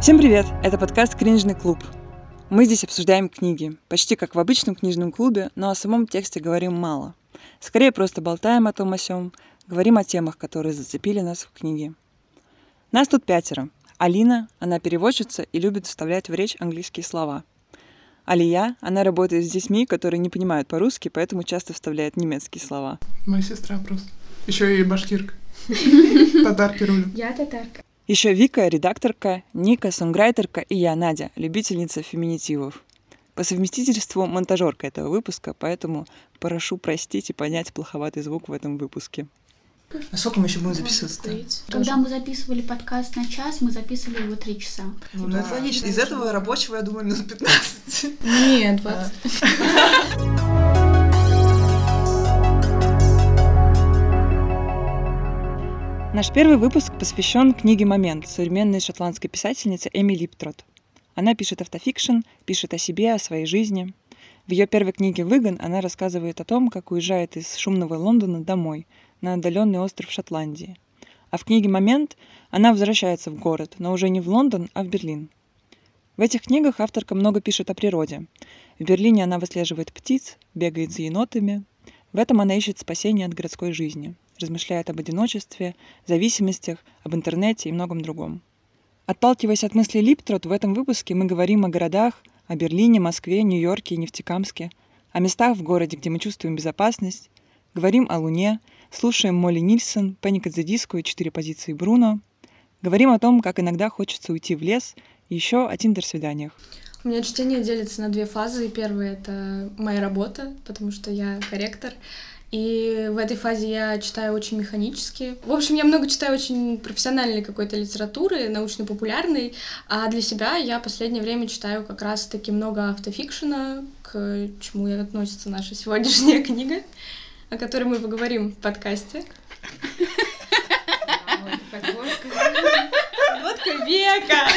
Всем привет! Это подкаст «Кринжный клуб». Мы здесь обсуждаем книги, почти как в обычном книжном клубе, но о самом тексте говорим мало. Скорее просто болтаем о том о сём, говорим о темах, которые зацепили нас в книге. Нас тут пятеро. Алина, она переводчица и любит вставлять в речь английские слова. Алия, она работает с детьми, которые не понимают по-русски, поэтому часто вставляет немецкие слова. Моя сестра просто. Еще и башкирка. Татарки рулят. Я татарка. Еще Вика, редакторка, Ника, сонграйтерка и я, Надя, любительница феминитивов. По совместительству монтажерка этого выпуска, поэтому прошу простить и понять плоховатый звук в этом выпуске. А сколько мы еще будем записываться-то? Когда мы записывали подкаст на час, мы записывали его три часа. Ну, ну, это логично. Из этого рабочего, я думаю, минут 15. Нет, 20. Наш первый выпуск посвящен книге «Момент» современной шотландской писательницы Эми Липтрот. Она пишет автофикшн, пишет о себе, о своей жизни. В ее первой книге «Выгон» она рассказывает о том, как уезжает из шумного Лондона домой, на отдаленный остров Шотландии. А в книге «Момент» она возвращается в город, но уже не в Лондон, а в Берлин. В этих книгах авторка много пишет о природе. В Берлине она выслеживает птиц, бегает за енотами. В этом она ищет спасение от городской жизни – размышляет об одиночестве, зависимостях, об интернете и многом другом. Отталкиваясь от мысли Липтрот, в этом выпуске мы говорим о городах, о Берлине, Москве, Нью-Йорке и Нефтекамске, о местах в городе, где мы чувствуем безопасность, говорим о Луне, слушаем Молли Нильсон, the Disco и четыре позиции Бруно, говорим о том, как иногда хочется уйти в лес, и еще о тиндер-свиданиях. У меня чтение делится на две фазы. Первая — это моя работа, потому что я корректор. И в этой фазе я читаю очень механически. В общем, я много читаю очень профессиональной какой-то литературы, научно-популярной, а для себя я в последнее время читаю как раз-таки много автофикшена, к чему и относится наша сегодняшняя книга, о которой мы поговорим в подкасте. Водка века!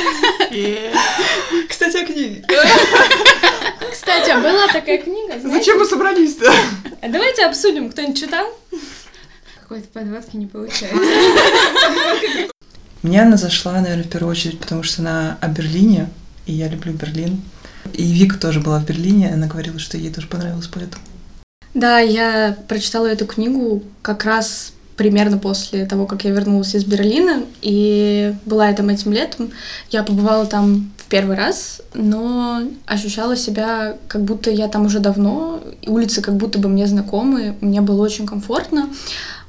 Кстати, о книге. Кстати, а была такая книга, знаете? Зачем мы собрались-то? А давайте обсудим, кто-нибудь читал? Какой-то подводки не получается. Мне она зашла, наверное, в первую очередь, потому что она о Берлине, и я люблю Берлин. И Вика тоже была в Берлине, она говорила, что ей тоже понравилось поэтому. Да, я прочитала эту книгу как раз примерно после того, как я вернулась из Берлина, и была я там этим летом. Я побывала там в первый раз, но ощущала себя, как будто я там уже давно, улицы как будто бы мне знакомы, мне было очень комфортно.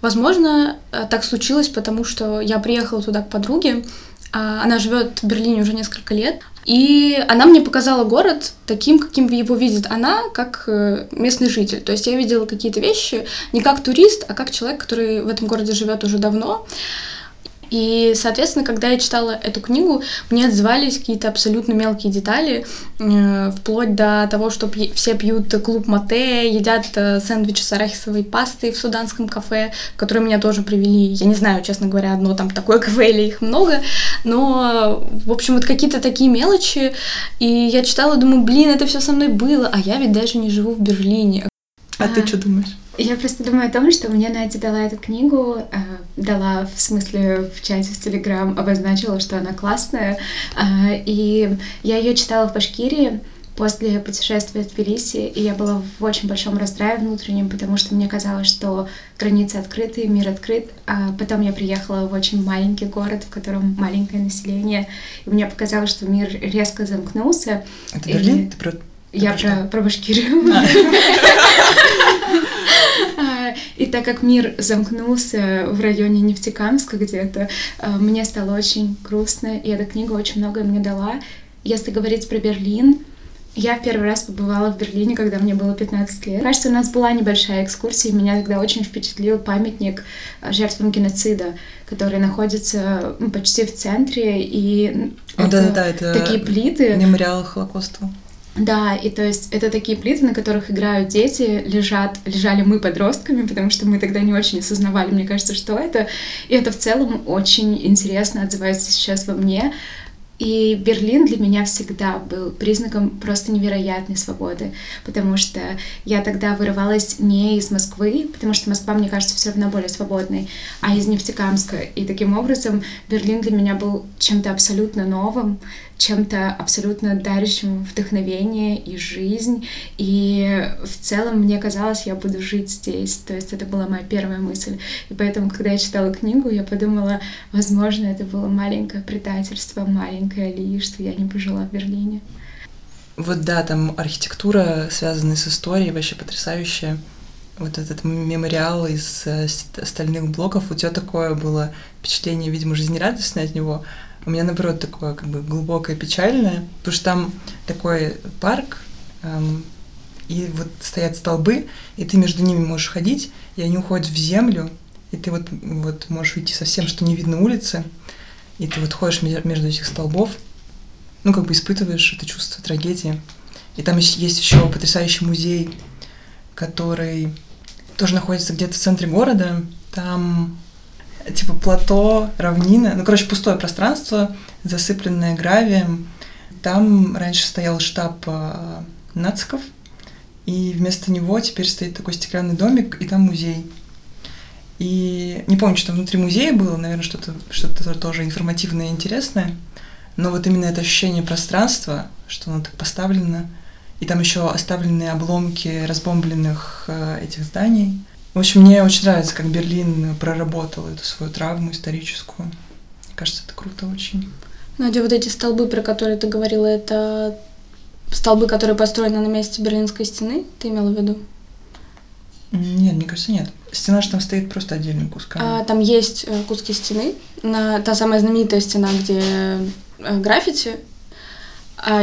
Возможно, э, так случилось, потому что я приехала туда к подруге, а она живет в Берлине уже несколько лет, и она мне показала город таким, каким его видит она, как э, местный житель. То есть я видела какие-то вещи не как турист, а как человек, который в этом городе живет уже давно. И, соответственно, когда я читала эту книгу, мне отзывались какие-то абсолютно мелкие детали, э, вплоть до того, что все пьют клуб мате, едят э, сэндвичи с арахисовой пастой в суданском кафе, которые меня тоже привели. Я не знаю, честно говоря, одно там такое кафе или их много, но, в общем, вот какие-то такие мелочи. И я читала, думаю, блин, это все со мной было, а я ведь даже не живу в Берлине. А, ты что думаешь? Я просто думаю о том, что мне Надя дала эту книгу, э, дала в смысле в чате в Телеграм, обозначила, что она классная, э, и я ее читала в Башкирии после путешествия в Тбилиси, и я была в очень большом раздрае внутреннем, потому что мне казалось, что границы открыты, мир открыт, а потом я приехала в очень маленький город, в котором маленькое население, и мне показалось, что мир резко замкнулся. Это И- Берлин? Ты про... Я про про, про Башкирию. И так как мир замкнулся в районе Нефтекамска где-то, а, мне стало очень грустно, и эта книга очень многое мне дала. Если говорить про Берлин, я первый раз побывала в Берлине, когда мне было 15 лет. Кажется, у нас была небольшая экскурсия, и меня тогда очень впечатлил памятник а, жертвам геноцида, который находится почти в центре, и О, это да-да-да, это такие плиты. Мемориал Холокоста. Да, и то есть это такие плиты, на которых играют дети, лежат, лежали мы подростками, потому что мы тогда не очень осознавали, мне кажется, что это. И это в целом очень интересно отзывается сейчас во мне. И Берлин для меня всегда был признаком просто невероятной свободы, потому что я тогда вырывалась не из Москвы, потому что Москва, мне кажется, все равно более свободной, а из Нефтекамска. И таким образом Берлин для меня был чем-то абсолютно новым, чем-то абсолютно дарящим вдохновение и жизнь. И в целом мне казалось, я буду жить здесь. То есть это была моя первая мысль. И поэтому, когда я читала книгу, я подумала, возможно, это было маленькое предательство, маленькая ли, что я не пожила в Берлине. Вот да, там архитектура, связанная с историей, вообще потрясающая. Вот этот мемориал из э, стальных блоков, у тебя такое было впечатление, видимо, жизнерадостное от него, у меня, наоборот, такое как бы глубокое, печальное, потому что там такой парк, эм, и вот стоят столбы, и ты между ними можешь ходить, и они уходят в землю, и ты вот, вот можешь уйти совсем, что не видно улицы, и ты вот ходишь между этих столбов, ну, как бы испытываешь это чувство трагедии. И там есть еще потрясающий музей, который тоже находится где-то в центре города. Там типа плато, равнина, ну, короче, пустое пространство, засыпленное гравием. Там раньше стоял штаб э, нациков, и вместо него теперь стоит такой стеклянный домик, и там музей. И не помню, что внутри музея было, наверное, что-то что тоже информативное и интересное. Но вот именно это ощущение пространства, что оно так поставлено, и там еще оставленные обломки разбомбленных э, этих зданий – в общем, мне очень нравится, как Берлин проработал эту свою травму историческую. Мне кажется, это круто очень. Надя, вот эти столбы, про которые ты говорила, это столбы, которые построены на месте Берлинской стены, ты имела в виду? Нет, мне кажется, нет. Стена же там стоит просто отдельным куском. А, там есть э, куски стены. На, та самая знаменитая стена, где э, граффити,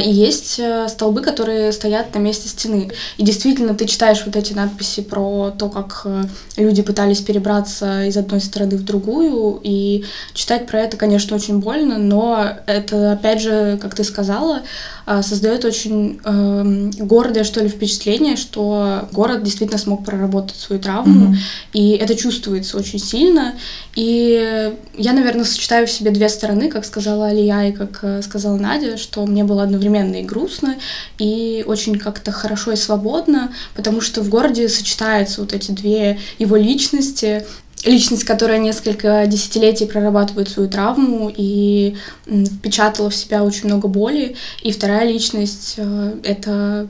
и есть э, столбы, которые стоят на месте стены. И действительно, ты читаешь вот эти надписи про то, как э, люди пытались перебраться из одной страны в другую, и читать про это, конечно, очень больно, но это, опять же, как ты сказала, а, создает очень э, гордое, что ли, впечатление, что город действительно смог проработать свою травму, mm-hmm. и это чувствуется очень сильно. И я, наверное, сочетаю в себе две стороны, как сказала Алия и как э, сказала Надя, что мне было одновременно и грустно, и очень как-то хорошо и свободно, потому что в городе сочетаются вот эти две его личности, личность, которая несколько десятилетий прорабатывает свою травму и впечатала в себя очень много боли. И вторая личность э, — это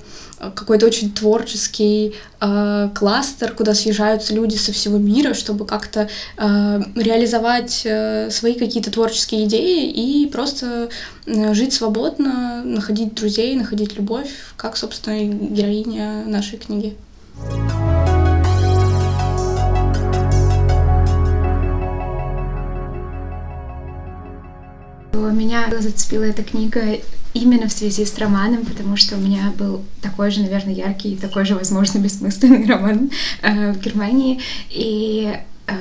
какой-то очень творческий э, кластер, куда съезжаются люди со всего мира, чтобы как-то э, реализовать э, свои какие-то творческие идеи и просто э, жить свободно, находить друзей, находить любовь, как, собственно, героиня нашей книги. Меня зацепила эта книга именно в связи с романом, потому что у меня был такой же, наверное, яркий, такой же, возможно, бессмысленный роман э, в Германии. И э,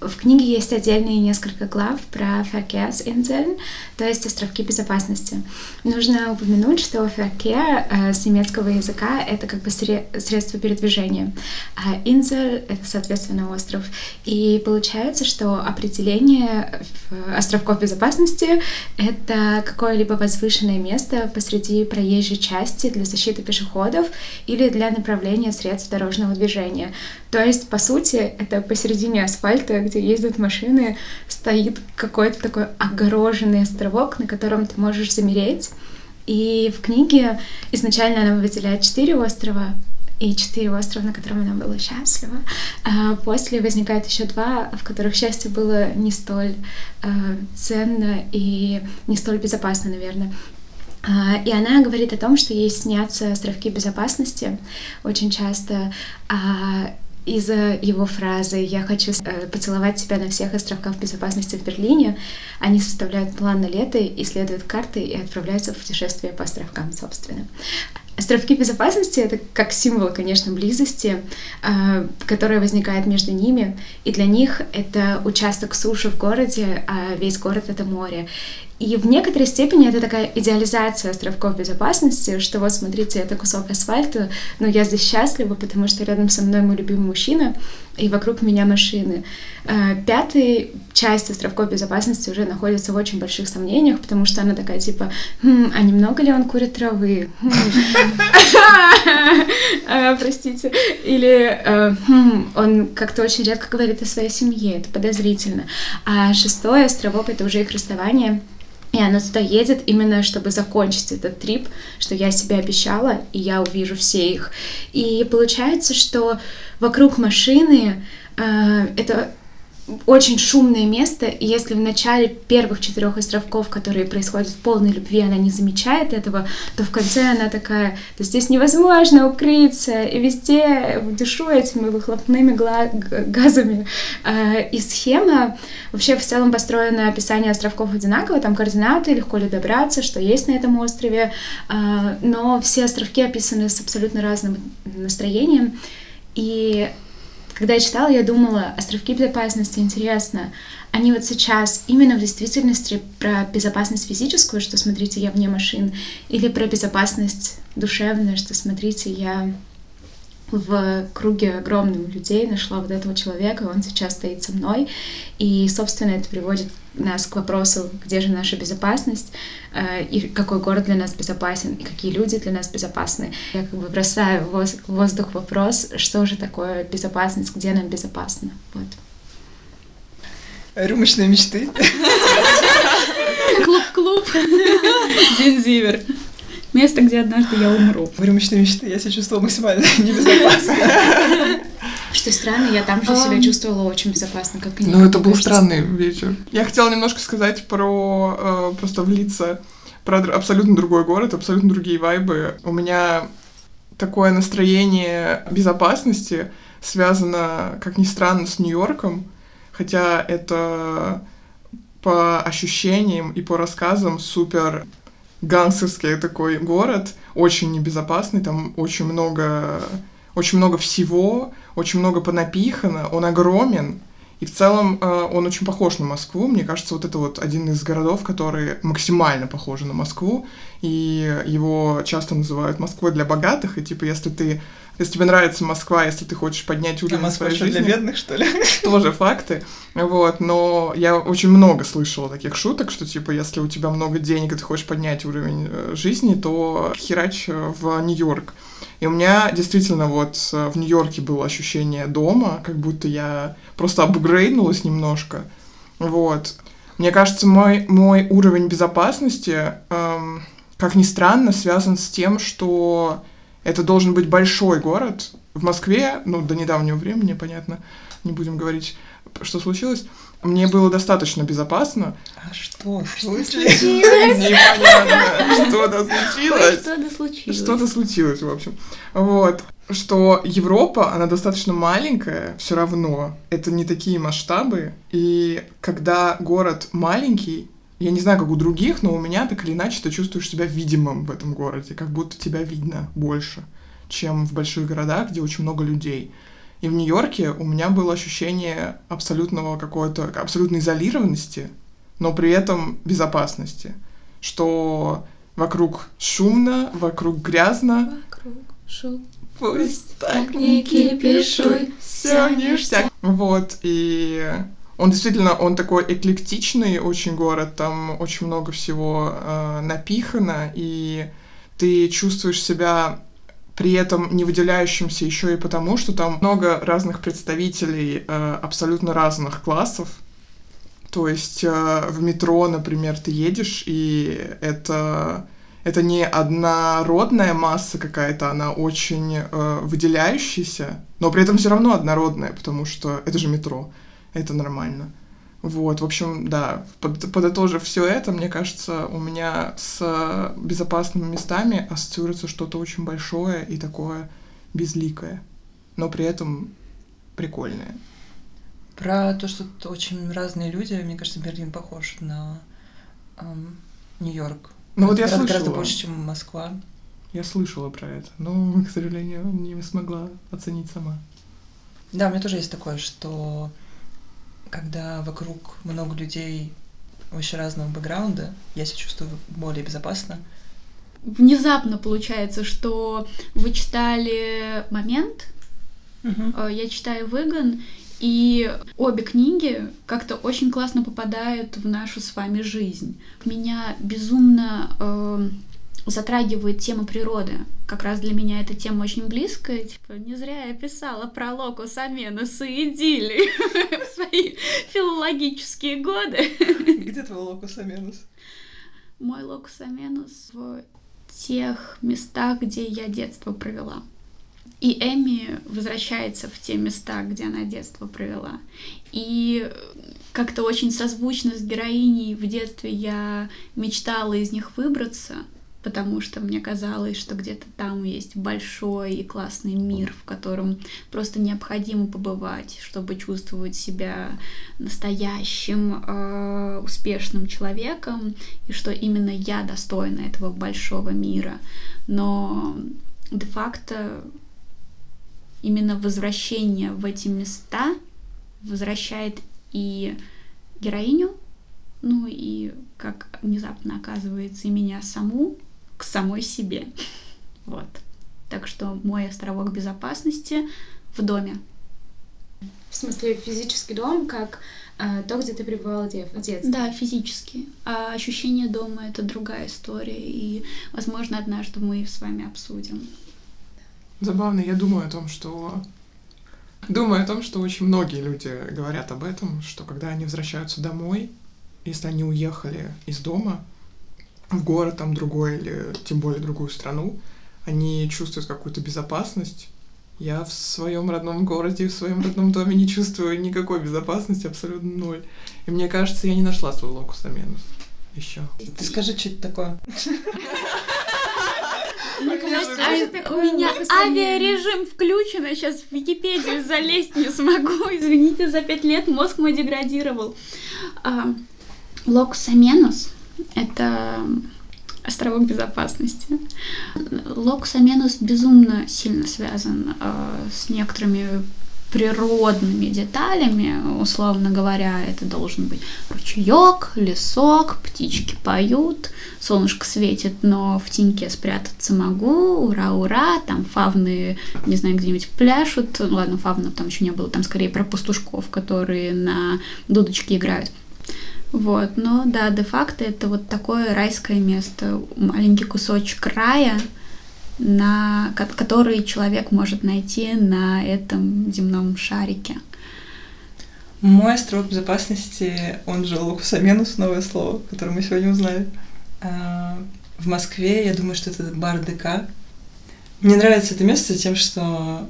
в книге есть отдельные несколько глав про Verkehrsinseln, то есть островки безопасности. Нужно упомянуть, что Verkehr э, с немецкого языка — это как бы средство передвижения, а Insel — это, соответственно, остров. И получается, что определение островков безопасности — это какое-либо возвышенное место посреди проезжей части для защиты пешеходов или для направления средств дорожного движения. То есть, по сути, это посередине асфальта, где ездят машины, стоит какой-то такой огороженный островок, на котором ты можешь замереть. И в книге изначально она выделяет четыре острова, и четыре острова, на котором она была счастлива. А после возникает еще два, в которых счастье было не столь э, ценно и не столь безопасно, наверное. А, и она говорит о том, что ей снятся островки безопасности очень часто, из-за его фразы «Я хочу э, поцеловать тебя на всех островках безопасности в Берлине», они составляют план на лето, исследуют карты и отправляются в путешествие по островкам, собственно. Островки безопасности — это как символ, конечно, близости, э, которая возникает между ними. И для них это участок суши в городе, а весь город — это море. И в некоторой степени это такая идеализация островков безопасности, что вот смотрите, это кусок асфальта, но я здесь счастлива, потому что рядом со мной мой любимый мужчина, и вокруг меня машины. Э, Пятая часть островков безопасности уже находится в очень больших сомнениях, потому что она такая типа, «Хм, а немного ли он курит травы? Хм. Э, простите. Или э, «Хм, он как-то очень редко говорит о своей семье, это подозрительно. А шестой островок — это уже их расставание — и она туда едет именно, чтобы закончить этот трип, что я себе обещала, и я увижу все их. И получается, что вокруг машины э, это очень шумное место, и если в начале первых четырех островков, которые происходят в полной любви, она не замечает этого, то в конце она такая, да здесь невозможно укрыться, и везде дышу этими выхлопными газами. А, и схема вообще в целом построена описание островков одинаково, там координаты, легко ли добраться, что есть на этом острове, а, но все островки описаны с абсолютно разным настроением, и когда я читала, я думала, островки безопасности, интересно, они вот сейчас именно в действительности про безопасность физическую, что, смотрите, я вне машин, или про безопасность душевную, что, смотрите, я в круге огромным людей нашла вот этого человека, он сейчас стоит со мной, и, собственно, это приводит нас к вопросу, где же наша безопасность, э, и какой город для нас безопасен, и какие люди для нас безопасны. Я как бы бросаю в воздух вопрос, что же такое безопасность, где нам безопасно. Вот. Рюмочные мечты. Клуб-клуб. День Зивер. Место, где однажды я умру. В рюмочные мечты я себя чувствовала максимально небезопасно. Что странно, я там же себя чувствовала очень безопасно, как Ну, это был странный вечер. Я хотела немножко сказать про... Э, просто влиться про абсолютно другой город, абсолютно другие вайбы. У меня такое настроение безопасности связано, как ни странно, с Нью-Йорком, хотя это по ощущениям и по рассказам супер гангстерский такой город, очень небезопасный, там очень много, очень много всего, очень много понапихано, он огромен, и в целом э, он очень похож на Москву. Мне кажется, вот это вот один из городов, которые максимально похожи на Москву, и его часто называют Москвой для богатых, и типа если ты если тебе нравится Москва, если ты хочешь поднять уровень а своей жизни. для бедных, что ли? Тоже факты. Вот, но я очень много слышала таких шуток, что типа, если у тебя много денег, и ты хочешь поднять уровень э, жизни, то херач э, в Нью-Йорк. И у меня действительно вот э, в Нью-Йорке было ощущение дома, как будто я просто апгрейднулась немножко. Вот. Мне кажется, мой, мой уровень безопасности, эм, как ни странно, связан с тем, что это должен быть большой город. В Москве, ну, до недавнего времени, понятно, не будем говорить, что случилось. Мне было достаточно безопасно. А что? случилось? Непонятно. Что-то случилось. Что-то случилось. Что-то случилось, в общем. Вот. Что Европа, она достаточно маленькая, все равно. Это не такие масштабы. И когда город маленький, я не знаю, как у других, но у меня так или иначе ты чувствуешь себя видимым в этом городе, как будто тебя видно больше, чем в больших городах, где очень много людей. И в Нью-Йорке у меня было ощущение абсолютного какой-то, абсолютной изолированности, но при этом безопасности, что вокруг шумно, вокруг грязно. Вокруг шум. Пусть так не кипишуй, все ништяк. Вот, и он действительно, он такой эклектичный очень город, там очень много всего э, напихано, и ты чувствуешь себя при этом не выделяющимся еще и потому, что там много разных представителей э, абсолютно разных классов. То есть э, в метро, например, ты едешь, и это, это не однородная масса какая-то, она очень э, выделяющаяся, но при этом все равно однородная, потому что это же метро это нормально. Вот, в общем, да, под, подытожив все это, мне кажется, у меня с безопасными местами ассоциируется что-то очень большое и такое безликое, но при этом прикольное. Про то, что тут очень разные люди, мне кажется, Берлин похож на эм, Нью-Йорк. Ну вот я гораздо, слышала. Гораздо больше, чем Москва. Я слышала про это, но, к сожалению, не смогла оценить сама. Да, у меня тоже есть такое, что когда вокруг много людей очень разного бэкграунда, я себя чувствую более безопасно. Внезапно получается, что вы читали «Момент», э, я читаю «Выгон», и обе книги как-то очень классно попадают в нашу с вами жизнь. Меня безумно э, затрагивает тема природы. Как раз для меня эта тема очень близкая. Типа, не зря я писала про локус аменус и в свои филологические годы. Где твой локус аменус? Мой локус аменус в тех местах, где я детство провела. И Эми возвращается в те места, где она детство провела. И как-то очень созвучно с героиней в детстве я мечтала из них выбраться, потому что мне казалось, что где-то там есть большой и классный мир, в котором просто необходимо побывать, чтобы чувствовать себя настоящим, э, успешным человеком, и что именно я достойна этого большого мира. Но де-факто именно возвращение в эти места возвращает и героиню, ну и, как внезапно оказывается, и меня саму к самой себе. Вот. Так что мой островок безопасности в доме. В смысле, физический дом, как э, то, где ты пребывала в дев- в детстве. Да, физически. А ощущение дома это другая история, и, возможно, однажды мы с вами обсудим. Забавно, я думаю о том, что... Думаю о том, что очень многие люди говорят об этом, что когда они возвращаются домой, если они уехали из дома в город там другой или тем более другую страну, они чувствуют какую-то безопасность. Я в своем родном городе, в своем родном доме не чувствую никакой безопасности, абсолютно ноль. И мне кажется, я не нашла свой локус аменус еще. Ты скажи, что это такое? А у меня авиарежим включен, я сейчас в Википедию залезть не смогу. Извините, за пять лет мозг мой деградировал. А, Локус Аменус — это островок безопасности. Локус Аменус безумно сильно связан а, с некоторыми природными деталями, условно говоря, это должен быть ручеек, лесок, птички поют, солнышко светит, но в теньке спрятаться могу, ура-ура, там фавны, не знаю, где-нибудь пляшут, ну, ладно, фавнов там еще не было, там скорее про пастушков, которые на дудочке играют. Вот, но да, де-факто это вот такое райское место, маленький кусочек рая, на, ко- который человек может найти на этом земном шарике. Мой островок безопасности, он же локус аменус, новое слово, которое мы сегодня узнали. А, В Москве, я думаю, что это бар ДК. Мне нравится это место тем, что,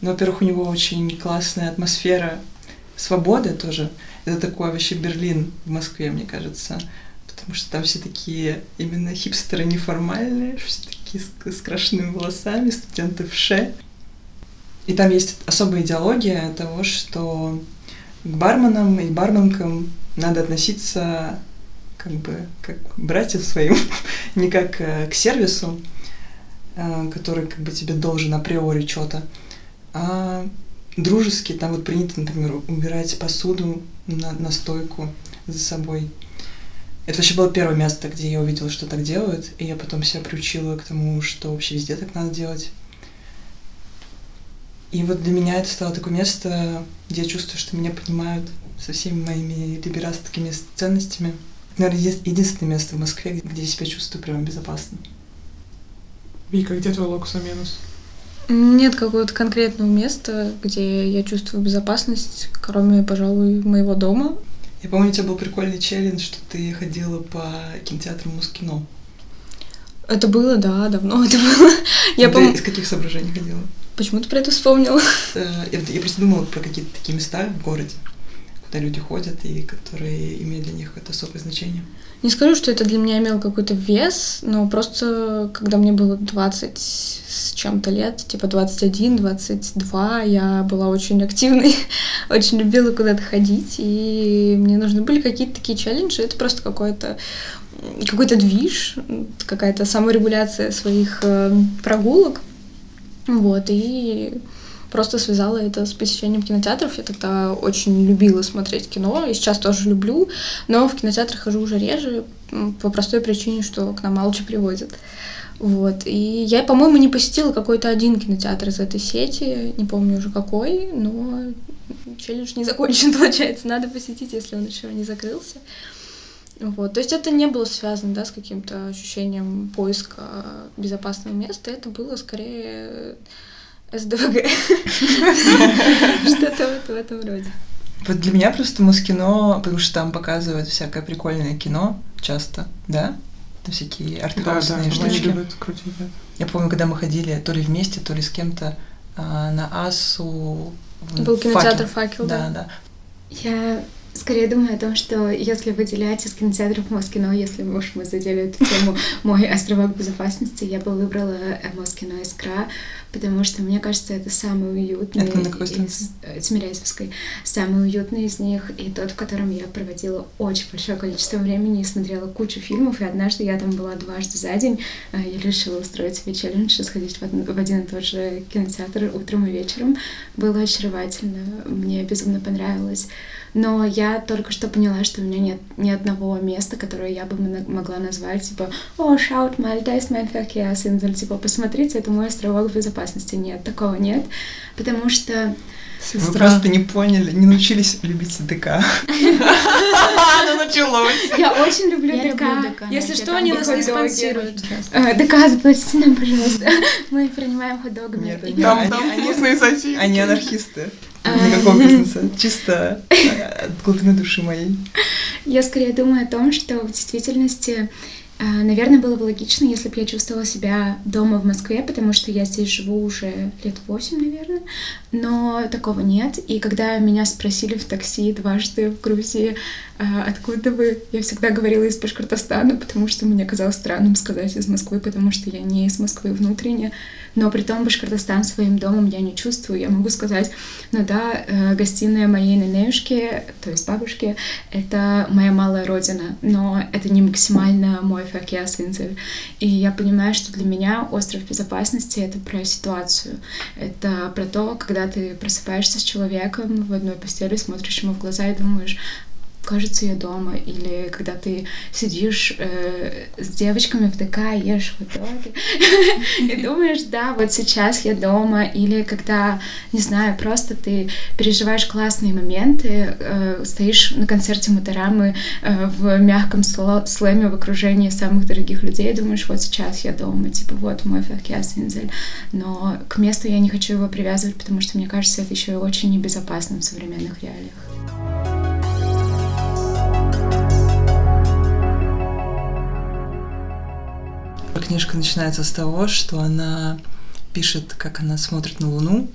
ну, во-первых, у него очень классная атмосфера свободы тоже. Это такой вообще Берлин в Москве, мне кажется. Потому что там все такие именно хипстеры неформальные, все такие с, с крашенными волосами, студенты в ше. И там есть особая идеология того, что к барменам и барменкам надо относиться как бы как братьям своим, не как э, к сервису, э, который как бы тебе должен априори что-то, а дружески, там вот принято, например, убирать посуду на, на стойку за собой. Это вообще было первое место, где я увидела, что так делают, и я потом себя приучила к тому, что вообще везде так надо делать. И вот для меня это стало такое место, где я чувствую, что меня понимают со всеми моими либерастскими ценностями. Наверное, еди- единственное место в Москве, где я себя чувствую прямо безопасно. Вика, где твой локус аменус? Нет какого-то конкретного места, где я чувствую безопасность, кроме, пожалуй, моего дома. Я помню, у тебя был прикольный челлендж, что ты ходила по кинотеатрам Мускино. Это было, да, давно это было. Я ты пом... из каких соображений ходила? Почему ты про это вспомнила? Э, Я, я просто думала про какие-то такие места в городе, куда люди ходят и которые имеют для них это особое значение. Не скажу, что это для меня имело какой-то вес, но просто когда мне было 20 с чем-то лет, типа 21, 22, я была очень активной, очень любила куда-то ходить, и мне нужны были какие-то такие челленджи. Это просто какое-то какой-то движ, какая-то саморегуляция своих э, прогулок. Вот, и просто связала это с посещением кинотеатров. Я тогда очень любила смотреть кино, и сейчас тоже люблю, но в кинотеатры хожу уже реже, по простой причине, что к нам чего привозят. Вот. И я, по-моему, не посетила какой-то один кинотеатр из этой сети, не помню уже какой, но челлендж не закончен, получается. Надо посетить, если он еще не закрылся. Вот. То есть это не было связано да, с каким-то ощущением поиска безопасного места, это было скорее СДВГ. Что-то вот в этом роде. Вот для меня просто Москино, потому что там показывают всякое прикольное кино часто, да? Там всякие артхаусные да, штучки. любят крутить, да. Я помню, когда мы ходили то ли вместе, то ли с кем-то а, на Асу. в Был кинотеатр «Факел». «Факел», Да, да. да. Я скорее думаю о том, что если выделять из кинотеатров Москино, если уж мы задели эту тему мой островок безопасности, я бы выбрала Москино Искра, потому что мне кажется, это самый уютный Это из Тимирязевской, самый уютный из них, и тот, в котором я проводила очень большое количество времени и смотрела кучу фильмов, и однажды я там была дважды за день, э, я решила устроить себе челлендж и сходить в один, в один и тот же кинотеатр утром и вечером. Было очаровательно, мне безумно понравилось. Но я только что поняла, что у меня нет ни одного места, которое я бы могла назвать, типа, о, шаут, mein Verkehrsinsel, типа, посмотрите, это мой островок безопасности. Нет, такого нет, потому что Вы просто не поняли, не научились любить ДК. Оно началось. я очень люблю ДК. Если что, они нас не спонсируют. Э, ДК, заплатите нам, пожалуйста. Мы принимаем хот-догами. Там, вкусные сосиски. Они анархисты. А. Никакого бизнеса. Чисто от глубины души моей. Я скорее думаю о том, что в действительности, наверное, было бы логично, если бы я чувствовала себя дома в Москве, потому что я здесь живу уже лет восемь, наверное, но такого нет. И когда меня спросили в такси дважды в Грузии, откуда вы, я всегда говорила из Башкортостана, потому что мне казалось странным сказать из Москвы, потому что я не из Москвы внутренне, но при том Башкортостан своим домом я не чувствую. Я могу сказать, ну да, э, гостиная моей ненешки, то есть бабушки, это моя малая родина, но это не максимально мой факиасинцель. И я понимаю, что для меня остров безопасности — это про ситуацию. Это про то, когда ты просыпаешься с человеком в одной постели, смотришь ему в глаза и думаешь, кажется, я дома. Или когда ты сидишь э, с девочками в ДК, ешь хот-доги, и думаешь, да, вот сейчас я дома. Или когда, не знаю, просто ты переживаешь классные моменты, э, стоишь на концерте Мутарамы э, в мягком слэме в окружении самых дорогих людей, и думаешь, вот сейчас я дома, типа вот мой факяс Инзель. Но к месту я не хочу его привязывать, потому что мне кажется, это еще очень небезопасно в современных реалиях. Книжка начинается с того, что она пишет, как она смотрит на Луну,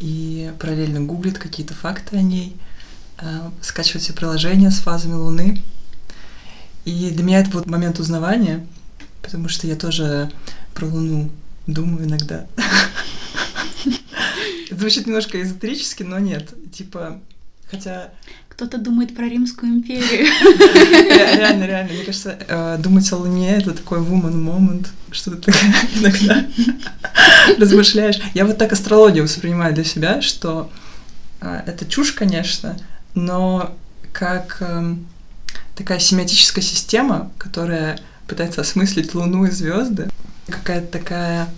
и параллельно гуглит какие-то факты о ней, э, скачивает все приложения с фазами Луны. И для меня это вот момент узнавания, потому что я тоже про Луну думаю иногда. Звучит немножко эзотерически, но нет. Типа, хотя Кто-то думает про Римскую империю. Ре- Реально, реально. Мне кажется, э, думать о Луне — это такой woman moment, что ты иногда размышляешь. Я вот так астрологию воспринимаю для себя, что э, это чушь, конечно, но как эм, такая семиотическая система, которая пытается осмыслить Луну и звезды, какая-то такая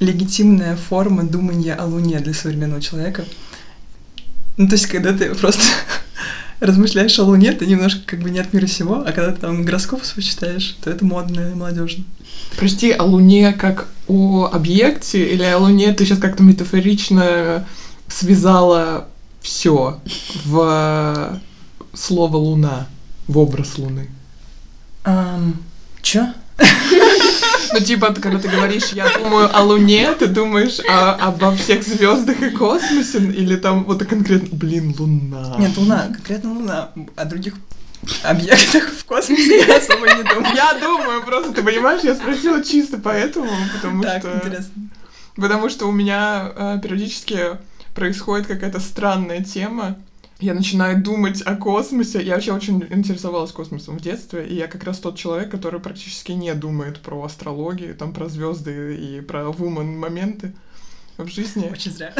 легитимная форма думания о Луне для современного человека. Ну, то есть, когда ты просто размышляешь о Луне, ты немножко как бы не от мира сего, а когда ты там гороскоп свой читаешь, то это модно и молодежно. Прости, о Луне как о объекте или о Луне ты сейчас как-то метафорично связала все в слово Луна, в образ Луны? Um, чё? Ну, типа, когда ты говоришь, я думаю о Луне, ты думаешь о- обо всех звездах и космосе, или там вот конкретно, блин, Луна. Нет, Луна, конкретно Луна. О других объектах в космосе я особо не думаю. Я думаю, просто, ты понимаешь, я спросила чисто поэтому, потому Так, что... интересно. Потому что у меня э, периодически происходит какая-то странная тема. Я начинаю думать о космосе. Я вообще очень интересовалась космосом в детстве, и я как раз тот человек, который практически не думает про астрологию, там, про звезды и про вумен моменты в жизни. Очень зря.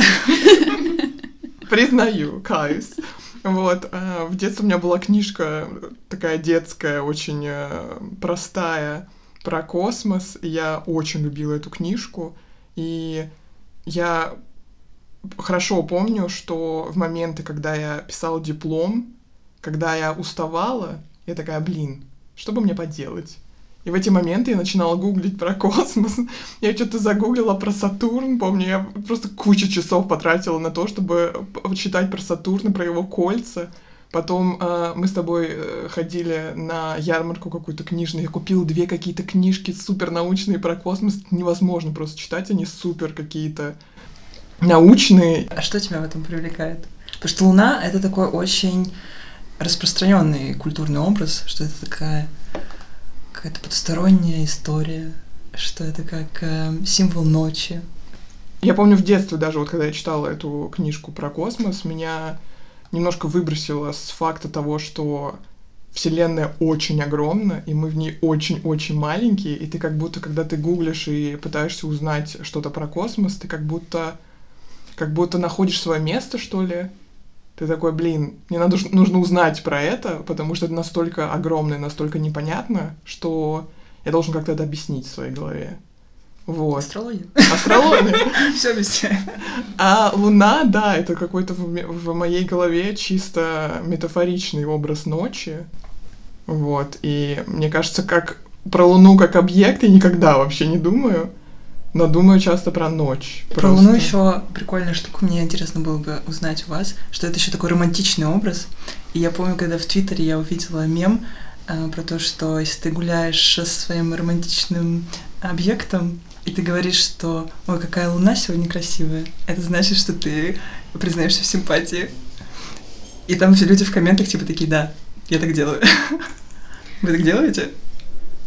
Признаю, каюсь. Вот, э, в детстве у меня была книжка такая детская, очень э, простая, про космос. Я очень любила эту книжку. И я хорошо помню, что в моменты, когда я писала диплом, когда я уставала, я такая, блин, что бы мне поделать? И в эти моменты я начинала гуглить про космос. Я что-то загуглила про Сатурн. Помню, я просто кучу часов потратила на то, чтобы читать про Сатурн про его кольца. Потом э, мы с тобой э, ходили на ярмарку какую-то книжную. Я купила две какие-то книжки супер научные про космос. Невозможно просто читать, они супер какие-то научные. А что тебя в этом привлекает? Потому что Луна — это такой очень распространенный культурный образ, что это такая какая-то потусторонняя история, что это как э, символ ночи. Я помню в детстве даже, вот когда я читала эту книжку про космос, меня немножко выбросило с факта того, что Вселенная очень огромна, и мы в ней очень-очень маленькие, и ты как будто, когда ты гуглишь и пытаешься узнать что-то про космос, ты как будто как будто находишь свое место, что ли. Ты такой, блин, мне надо, нужно узнать про это, потому что это настолько огромно и настолько непонятно, что я должен как-то это объяснить в своей голове. Вот. Астрология. Астрология. Все везде. А Луна, да, это какой-то в моей голове чисто метафоричный образ ночи. Вот. И мне кажется, как про Луну как объект я никогда вообще не думаю но думаю часто про ночь. Про просто. Луну еще прикольная штука, мне интересно было бы узнать у вас, что это еще такой романтичный образ. И я помню, когда в Твиттере я увидела мем э, про то, что если ты гуляешь со своим романтичным объектом, и ты говоришь, что ой, какая луна сегодня красивая, это значит, что ты признаешься в симпатии. И там все люди в комментах типа такие, да, я так делаю. Вы так делаете?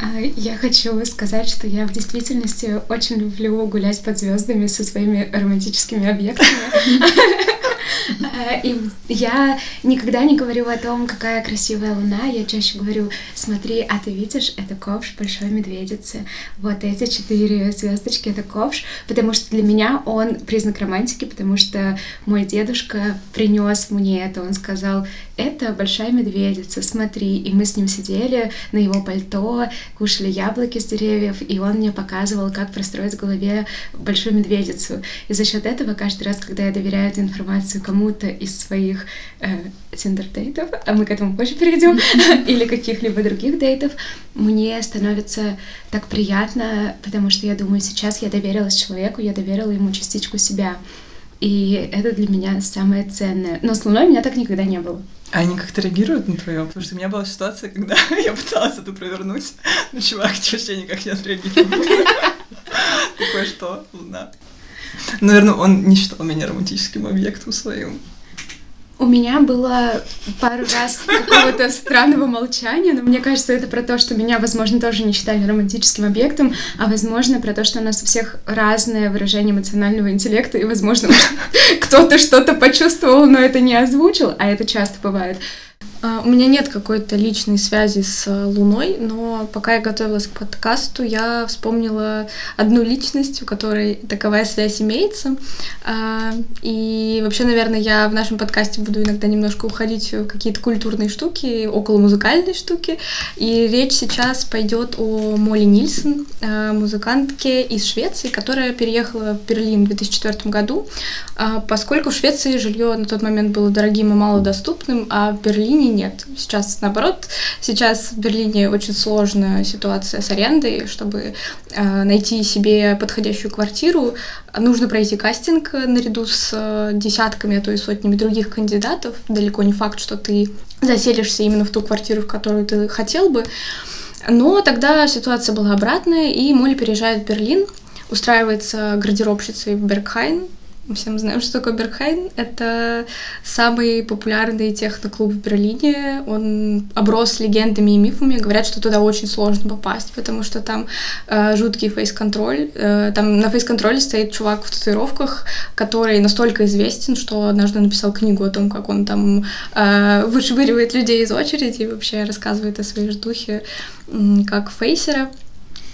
А, я хочу сказать, что я в действительности очень люблю гулять под звездами со своими романтическими объектами. И я никогда не говорю о том, какая красивая луна. Я чаще говорю, смотри, а ты видишь, это ковш большой медведицы. Вот эти четыре звездочки — это ковш, потому что для меня он признак романтики, потому что мой дедушка принес мне это. Он сказал, это большая медведица, смотри. И мы с ним сидели на его пальто, кушали яблоки с деревьев, и он мне показывал, как простроить в голове большую медведицу. И за счет этого каждый раз, когда я доверяю эту информацию кому-то из своих э, тиндер-дейтов, а мы к этому позже перейдем, или каких-либо других дейтов, мне становится так приятно, потому что я думаю, сейчас я доверилась человеку, я доверила ему частичку себя. И это для меня самое ценное. Но с Луной у меня так никогда не было. А они как-то реагируют на твое? Потому что у меня была ситуация, когда я пыталась это провернуть, но чувак вообще никак не отреагировал. Такое что? Луна. Наверное, он не считал меня романтическим объектом своим. У меня было пару раз какого-то странного молчания, но мне кажется, это про то, что меня, возможно, тоже не считали романтическим объектом, а, возможно, про то, что у нас у всех разное выражение эмоционального интеллекта, и, возможно, кто-то что-то почувствовал, но это не озвучил, а это часто бывает. А, у меня нет какой-то личной связи с э, Луной, но пока я готовилась к подкасту, я вспомнила одну личность, у которой таковая связь имеется. А, и вообще, наверное, я в нашем подкасте буду иногда немножко уходить в какие-то культурные штуки, около музыкальной штуки. И речь сейчас пойдет о Молли Нильсон, э, музыкантке из Швеции, которая переехала в Берлин в 2004 году, а, поскольку в Швеции жилье на тот момент было дорогим и малодоступным, а в Берлине нет. Сейчас наоборот. Сейчас в Берлине очень сложная ситуация с арендой. Чтобы э, найти себе подходящую квартиру, нужно пройти кастинг наряду с э, десятками, а то и сотнями других кандидатов. Далеко не факт, что ты заселишься именно в ту квартиру, в которую ты хотел бы. Но тогда ситуация была обратная, и Молли переезжает в Берлин, устраивается гардеробщицей в Бергхайн, Все мы знаем, что такое Бергхайн. Это самый популярный техноклуб в Берлине. Он оброс легендами и мифами. Говорят, что туда очень сложно попасть, потому что там э, жуткий фейс-контроль. Э, там на фейс-контроле стоит чувак в татуировках, который настолько известен, что однажды написал книгу о том, как он там э, вышвыривает людей из очереди и вообще рассказывает о своей ждухе э, как фейсера.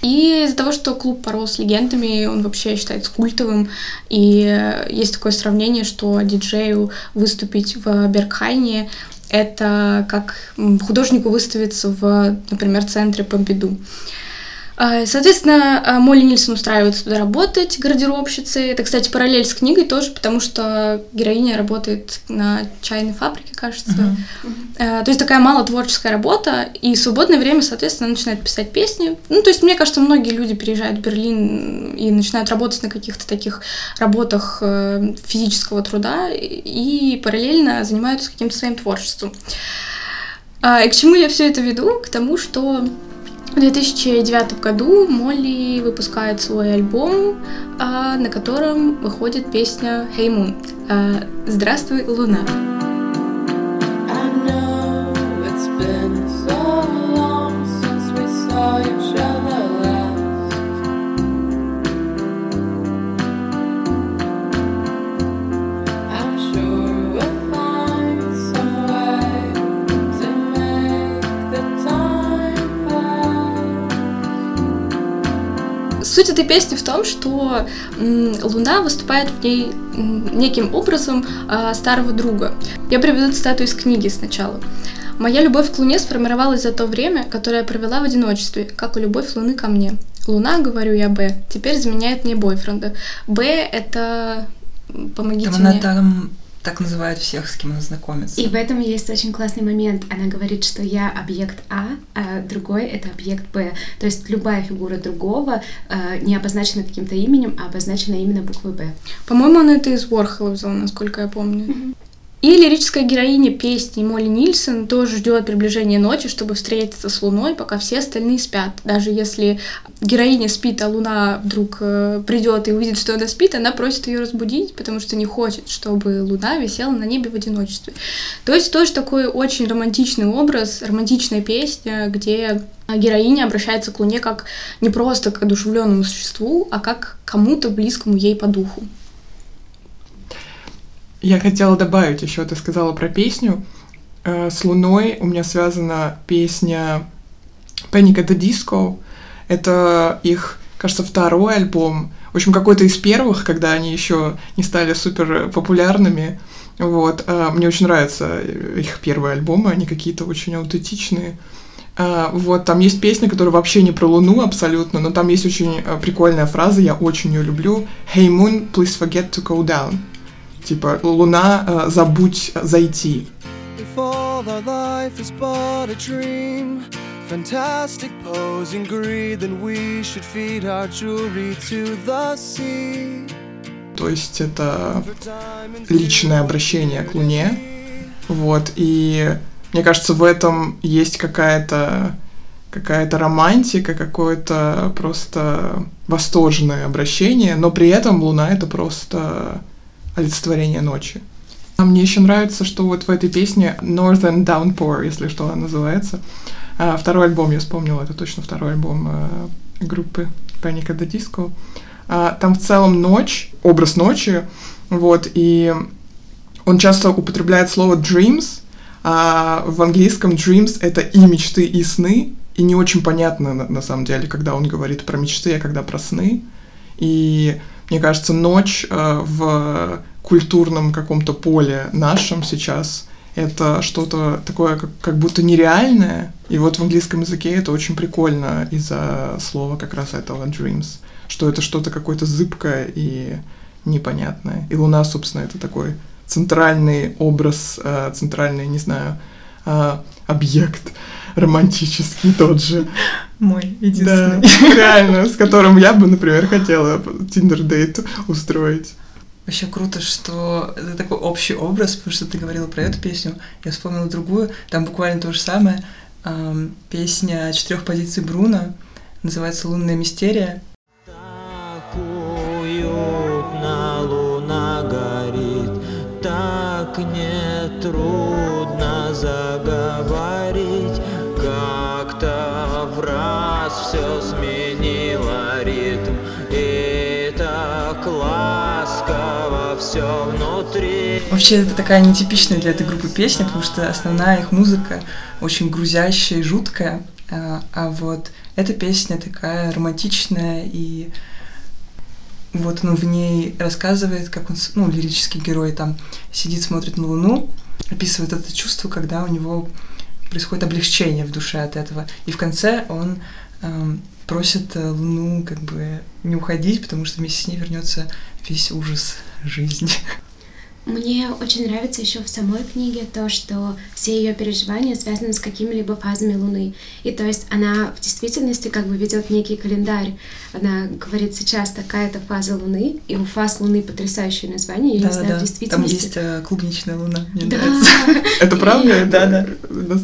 И из-за того, что клуб порос легендами, он вообще считается культовым, и есть такое сравнение, что диджею выступить в Бергхайне это как художнику выставиться в, например, центре Помпиду. Соответственно, а, Молли Нильсон устраивается туда работать гардеробщицей. Это, кстати, параллель с книгой тоже, потому что героиня работает на чайной фабрике, кажется. Uh-huh. То есть такая мало творческая работа, и в свободное время, соответственно, начинает писать песни. Ну, то есть, мне кажется, многие люди приезжают в Берлин и начинают работать на каких-то таких работах э, физического труда и параллельно занимаются каким-то своим творчеством. И к чему я все это веду? К тому, что в 2009 году Молли выпускает свой альбом, а, на котором выходит песня «Hey Moon» а, «Здравствуй, Луна». Суть этой песни в том, что Луна выступает в ней неким образом а, старого друга. Я приведу цитату из книги сначала. Моя любовь к Луне сформировалась за то время, которое я провела в одиночестве, как и любовь Луны ко мне. Луна, говорю я, Б, теперь заменяет мне бойфренда. Б — это... Помогите там мне. Она там так называют всех, с кем она знакомится. И в этом есть очень классный момент. Она говорит, что я объект А, а другой — это объект Б. То есть любая фигура другого э, не обозначена каким-то именем, а обозначена именно буквой Б. По-моему, она это из Уорхола взяла, насколько я помню. Mm-hmm. И лирическая героиня песни Молли Нильсон тоже ждет приближения ночи, чтобы встретиться с Луной, пока все остальные спят. Даже если героиня спит, а Луна вдруг э, придет и увидит, что она спит, она просит ее разбудить, потому что не хочет, чтобы Луна висела на небе в одиночестве. То есть тоже такой очень романтичный образ, романтичная песня, где героиня обращается к Луне как не просто к одушевленному существу, а как кому-то близкому ей по духу. Я хотела добавить еще, ты сказала про песню. Э, с Луной у меня связана песня Panic at the Disco. Это их, кажется, второй альбом. В общем, какой-то из первых, когда они еще не стали супер популярными. Вот. Э, мне очень нравятся их первые альбомы, они какие-то очень аутентичные. Uh, вот, там есть песня, которая вообще не про Луну абсолютно, но там есть очень прикольная фраза, я очень ее люблю. Hey Moon, please forget to go down. Типа, Луна, э, забудь зайти. Fantastic posing greed, then we should feed our jewelry to the sea. То есть это личное обращение к Луне. Вот, и мне кажется, в этом есть какая-то какая-то романтика, какое-то просто восторженное обращение, но при этом Луна это просто олицетворение ночи. А мне еще нравится, что вот в этой песне Northern Downpour, если что она называется. А, второй альбом, я вспомнила, это точно второй альбом э, группы Panic at the там в целом ночь, образ ночи, вот, и он часто употребляет слово dreams, а в английском dreams — это и мечты, и сны, и не очень понятно, на, на самом деле, когда он говорит про мечты, а когда про сны. И мне кажется, ночь э, в культурном каком-то поле нашем сейчас это что-то такое, как, как будто нереальное. И вот в английском языке это очень прикольно из-за слова как раз этого dreams, что это что-то какое-то зыбкое и непонятное. И Луна, собственно, это такой центральный образ, э, центральный, не знаю, э, объект романтический тот же. Мой единственный. Да, реально, с которым я бы, например, хотела тиндер-дейт устроить. Вообще круто, что это такой общий образ, потому что ты говорила про эту песню, я вспомнила другую, там буквально то же самое. Песня четырех позиций Бруно, называется «Лунная мистерия». Вообще, это такая нетипичная для этой группы песня, потому что основная их музыка очень грузящая и жуткая, а, а вот эта песня такая романтичная и вот он в ней рассказывает, как он, ну, лирический герой там сидит, смотрит на Луну, описывает это чувство, когда у него происходит облегчение в душе от этого. И в конце он эм, просит э, Луну как бы не уходить, потому что вместе с ней вернется весь ужас жизни. Мне очень нравится еще в самой книге то, что все ее переживания связаны с какими-либо фазами Луны. И то есть она в действительности как бы ведет некий календарь. Она говорит сейчас такая-то фаза Луны, и у фаз Луны потрясающее название. Я да, не знаю, да. в действительности. Там есть э, клубничная луна. Мне Да. нравится. Это правда? Да, да.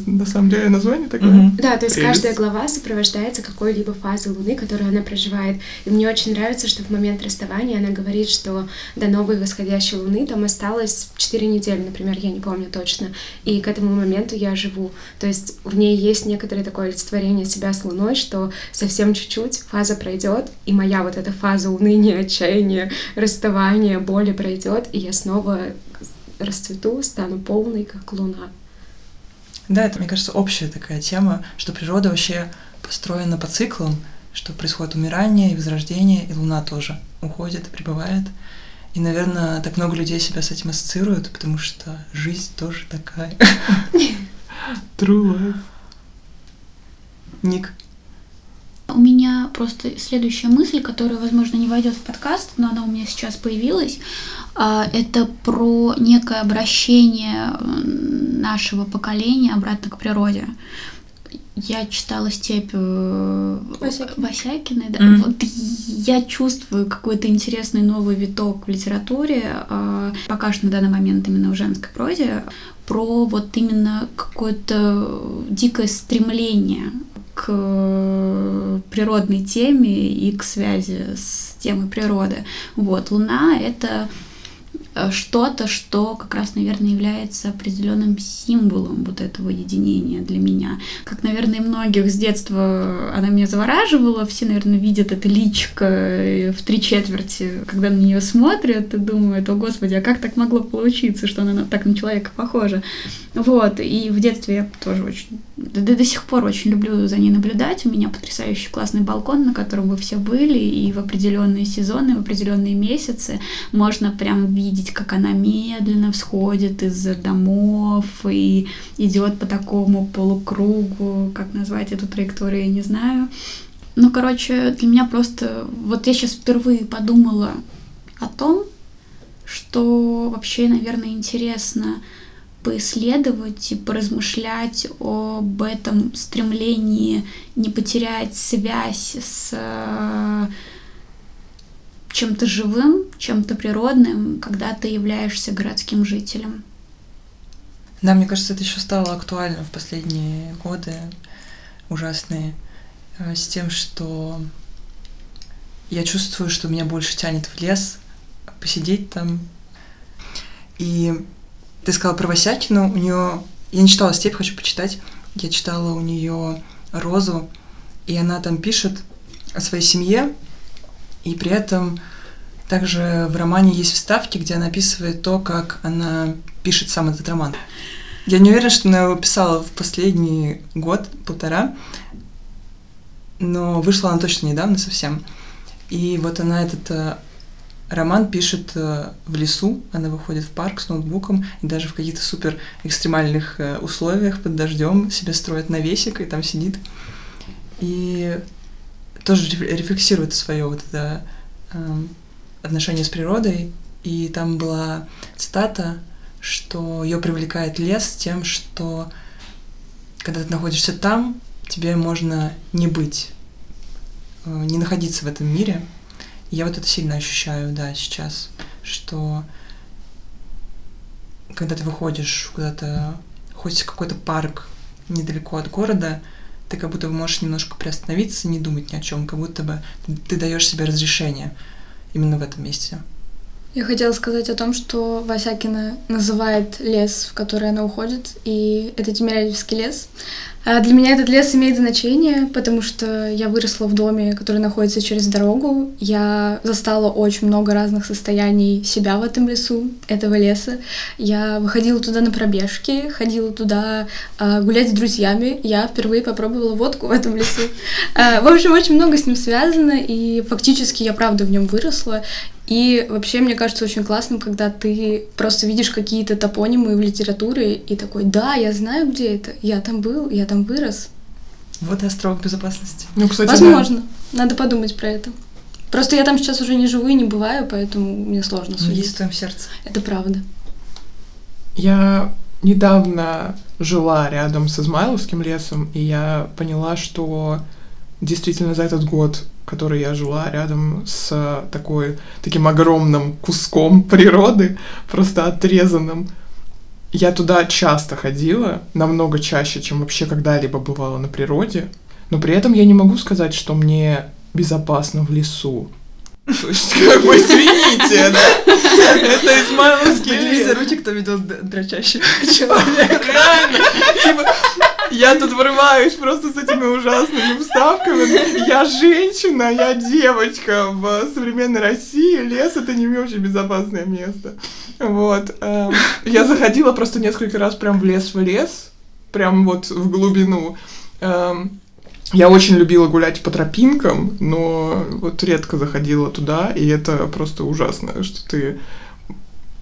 На, самом деле название такое? Да, то есть каждая глава сопровождается какой-либо фазой Луны, которую она проживает. И мне очень нравится, что в момент расставания она говорит, что до новой восходящей Луны там осталось 4 недели, например, я не помню точно. И к этому моменту я живу. То есть в ней есть некоторое такое олицетворение себя с Луной, что совсем чуть-чуть фаза пройдет, и моя вот эта фаза уныния, отчаяния, расставания, боли пройдет, и я снова расцвету, стану полной, как Луна. Да, это, мне кажется, общая такая тема, что природа вообще построена по циклам, что происходит умирание и возрождение, и Луна тоже уходит прибывает. И, наверное, так много людей себя с этим ассоциируют, потому что жизнь тоже такая. True life. Ник. У меня просто следующая мысль, которая, возможно, не войдет в подкаст, но она у меня сейчас появилась. А, Это про некое обращение нашего поколения обратно к природе. Я читала степь э, Васякиной. Васякиной, да. Мгм. Вот я чувствую какой-то интересный новый виток в литературе, а, пока что на данный момент именно в женской прозе, про вот именно какое-то дикое стремление к природной теме и к связи с темой природы. Вот, Луна — это что-то, что как раз, наверное, является определенным символом вот этого единения для меня. Как, наверное, многих с детства она меня завораживала. Все, наверное, видят это личико э, в три четверти, когда на нее смотрят и думают, о господи, а как так могло получиться, что она на- так на человека похожа. Вот, и в детстве я тоже очень, да до сих пор очень люблю за ней наблюдать. У меня потрясающий классный балкон, на котором вы все были, и в определенные сезоны, в определенные месяцы можно прям видеть, как она медленно всходит из домов и идет по такому полукругу, как назвать эту траекторию, я не знаю. Ну, короче, для меня просто... Вот я сейчас впервые подумала о том, что вообще, наверное, интересно поисследовать и поразмышлять об этом стремлении не потерять связь с э, чем-то живым, чем-то природным, когда ты являешься городским жителем. Да, мне кажется, это еще стало актуально в последние годы ужасные, э, с тем, что я чувствую, что меня больше тянет в лес, посидеть там. И ты сказала про Васякину, у нее... Я не читала «Степь», хочу почитать. Я читала у нее «Розу», и она там пишет о своей семье, и при этом также в романе есть вставки, где она описывает то, как она пишет сам этот роман. Я не уверена, что она его писала в последний год, полтора, но вышла она точно недавно совсем. И вот она этот э, роман пишет э, в лесу, она выходит в парк с ноутбуком, и даже в каких-то супер экстремальных э, условиях под дождем себе строит навесик и там сидит. И тоже реф- рефлексирует свое вот это эм, отношение с природой. И там была цитата, что ее привлекает лес тем, что когда ты находишься там, тебе можно не быть, э, не находиться в этом мире. Я вот это сильно ощущаю, да, сейчас, что когда ты выходишь куда-то, хоть в какой-то парк недалеко от города, ты как будто бы можешь немножко приостановиться, не думать ни о чем, как будто бы ты даешь себе разрешение именно в этом месте. Я хотела сказать о том, что Васякина называет лес, в который она уходит, и это Тимирязевский лес. А для меня этот лес имеет значение, потому что я выросла в доме, который находится через дорогу. Я застала очень много разных состояний себя в этом лесу, этого леса. Я выходила туда на пробежки, ходила туда э, гулять с друзьями. Я впервые попробовала водку в этом лесу. Э, в общем, очень много с ним связано, и фактически я правда в нем выросла. И вообще, мне кажется, очень классным, когда ты просто видишь какие-то топонимы в литературе и такой, да, я знаю, где это, я там был, я там вырос. Вот и островок безопасности. Ну, кстати, Возможно, надо подумать про это. Просто я там сейчас уже не живу и не бываю, поэтому мне сложно Ну, судить. есть в твоем сердце. Это правда. Я недавно жила рядом с Измайловским лесом, и я поняла, что действительно за этот год, который я жила рядом с такой, таким огромным куском природы, просто отрезанным, я туда часто ходила, намного чаще, чем вообще когда-либо бывала на природе, но при этом я не могу сказать, что мне безопасно в лесу. Как бы, извините, да? Это Измайловский Подними лес. за руки, кто видел дрочащего человека. Реально. Типа, я тут врываюсь просто с этими ужасными вставками. Я женщина, я девочка в современной России. Лес это не очень безопасное место. Вот. эм, Я заходила просто несколько раз прям в лес в лес, прям вот в глубину. Эм, Я очень любила гулять по тропинкам, но вот редко заходила туда, и это просто ужасно, что ты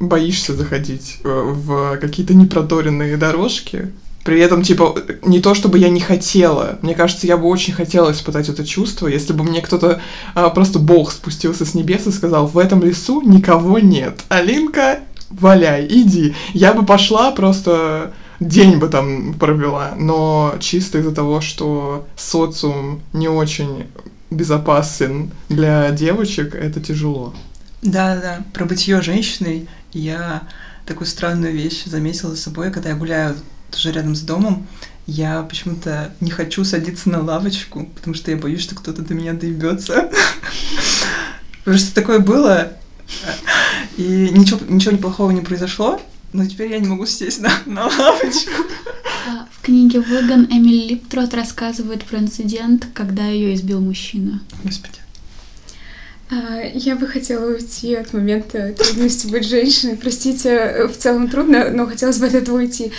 боишься заходить э, в какие-то непроторенные дорожки. При этом, типа, не то чтобы я не хотела. Мне кажется, я бы очень хотела испытать это чувство, если бы мне кто-то, а, просто Бог спустился с небес и сказал, в этом лесу никого нет. Алинка, валяй, иди. Я бы пошла просто день бы там провела, но чисто из-за того, что социум не очень безопасен для девочек, это тяжело. Да, да. Про бытие женщиной я такую странную вещь заметила за собой, когда я гуляю тоже рядом с домом. Я почему-то не хочу садиться на лавочку, потому что я боюсь, что кто-то до меня доебется. Потому что такое было, и ничего, ничего неплохого не произошло, но теперь я не могу сесть на, на лавочку. А, В книге «Выгон» Эмили Липтрот рассказывает про инцидент, когда ее избил мужчина. Господи. А, Я бы хотела уйти от момента трудности быть женщиной. Простите, в целом трудно, но хотелось бы от этого уйти.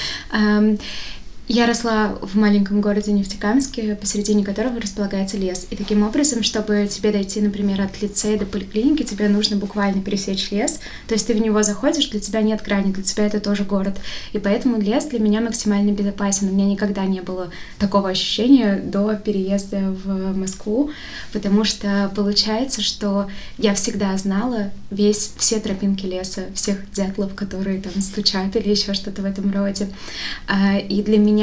Я росла в маленьком городе Нефтекамске, посередине которого располагается лес. И таким образом, чтобы тебе дойти, например, от лицея до поликлиники, тебе нужно буквально пересечь лес. То есть ты в него заходишь, для тебя нет грани, для тебя это тоже город. И поэтому лес для меня максимально безопасен. У меня никогда не было такого ощущения до переезда в Москву, потому что получается, что я всегда знала весь, все тропинки леса, всех дятлов, которые там стучат или еще что-то в этом роде. А, И для меня,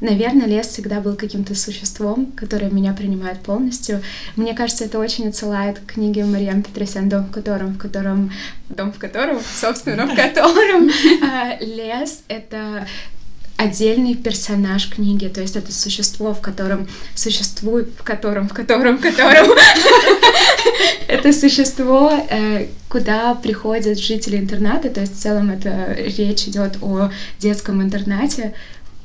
наверное, лес всегда был каким-то существом, которое меня принимает полностью. Мне кажется, это очень отсылает к книге Марьям Петросян «Дом в котором», в котором, дом в котором, собственно, в котором а, лес — это отдельный персонаж книги, то есть это существо, в котором существует, в котором, в котором, в котором. Это существо, э, куда приходят жители интерната, то есть в целом это речь идет о детском интернате,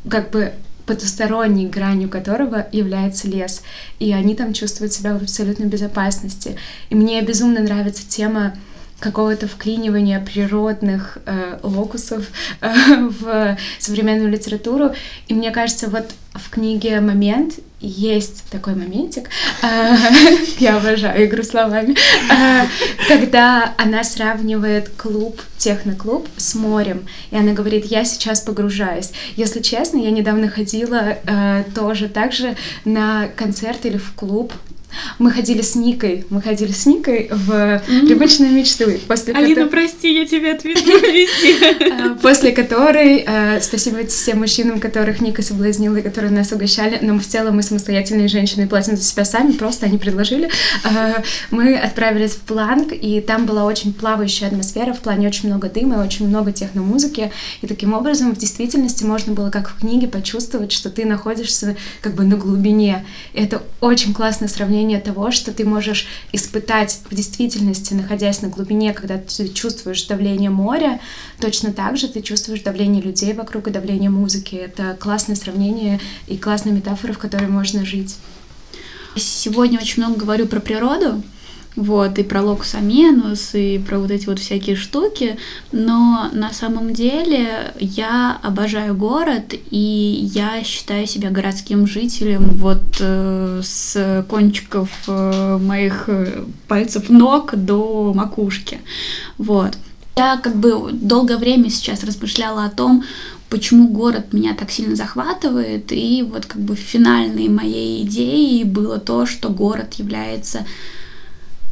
как бы потусторонней гранью которого является лес. И они там чувствуют себя в абсолютной безопасности. И мне безумно нравится тема какого-то вклинивания природных э, локусов э, в современную литературу. И мне кажется, вот в книге «Момент» есть такой моментик, я обожаю игру словами, когда она сравнивает клуб, техноклуб с морем, и она говорит, я сейчас погружаюсь. Если честно, я недавно ходила э, тоже так же на концерт или в клуб, мы ходили с Никой, мы ходили с Никой в «Привычные мечты», после Алина, которой- прости, я тебя везде. э, после которой, э, спасибо всем мужчинам, которых Ника соблазнила и которые нас угощали, но в целом мы самостоятельные женщины платим за себя сами, просто они предложили. Э, Мы отправились в Планк, и там была очень плавающая атмосфера, в плане очень много дыма, и очень много техномузыки, и таким образом в действительности можно было, как в книге, почувствовать, что ты находишься как бы на глубине. Это очень классное сравнение сравнение того, что ты можешь испытать в действительности, находясь на глубине, когда ты чувствуешь давление моря, точно так же ты чувствуешь давление людей вокруг и давление музыки. Это классное сравнение и классная метафора, в которой можно жить. Сегодня очень много говорю про природу, вот, и про локус аменус, и про вот эти вот всякие штуки, но на самом деле я обожаю город, и я считаю себя городским жителем вот э, с кончиков э, моих э, пальцев ног до макушки, вот. Я как бы долгое время сейчас размышляла о том, почему город меня так сильно захватывает, и вот как бы финальной моей идеей было то, что город является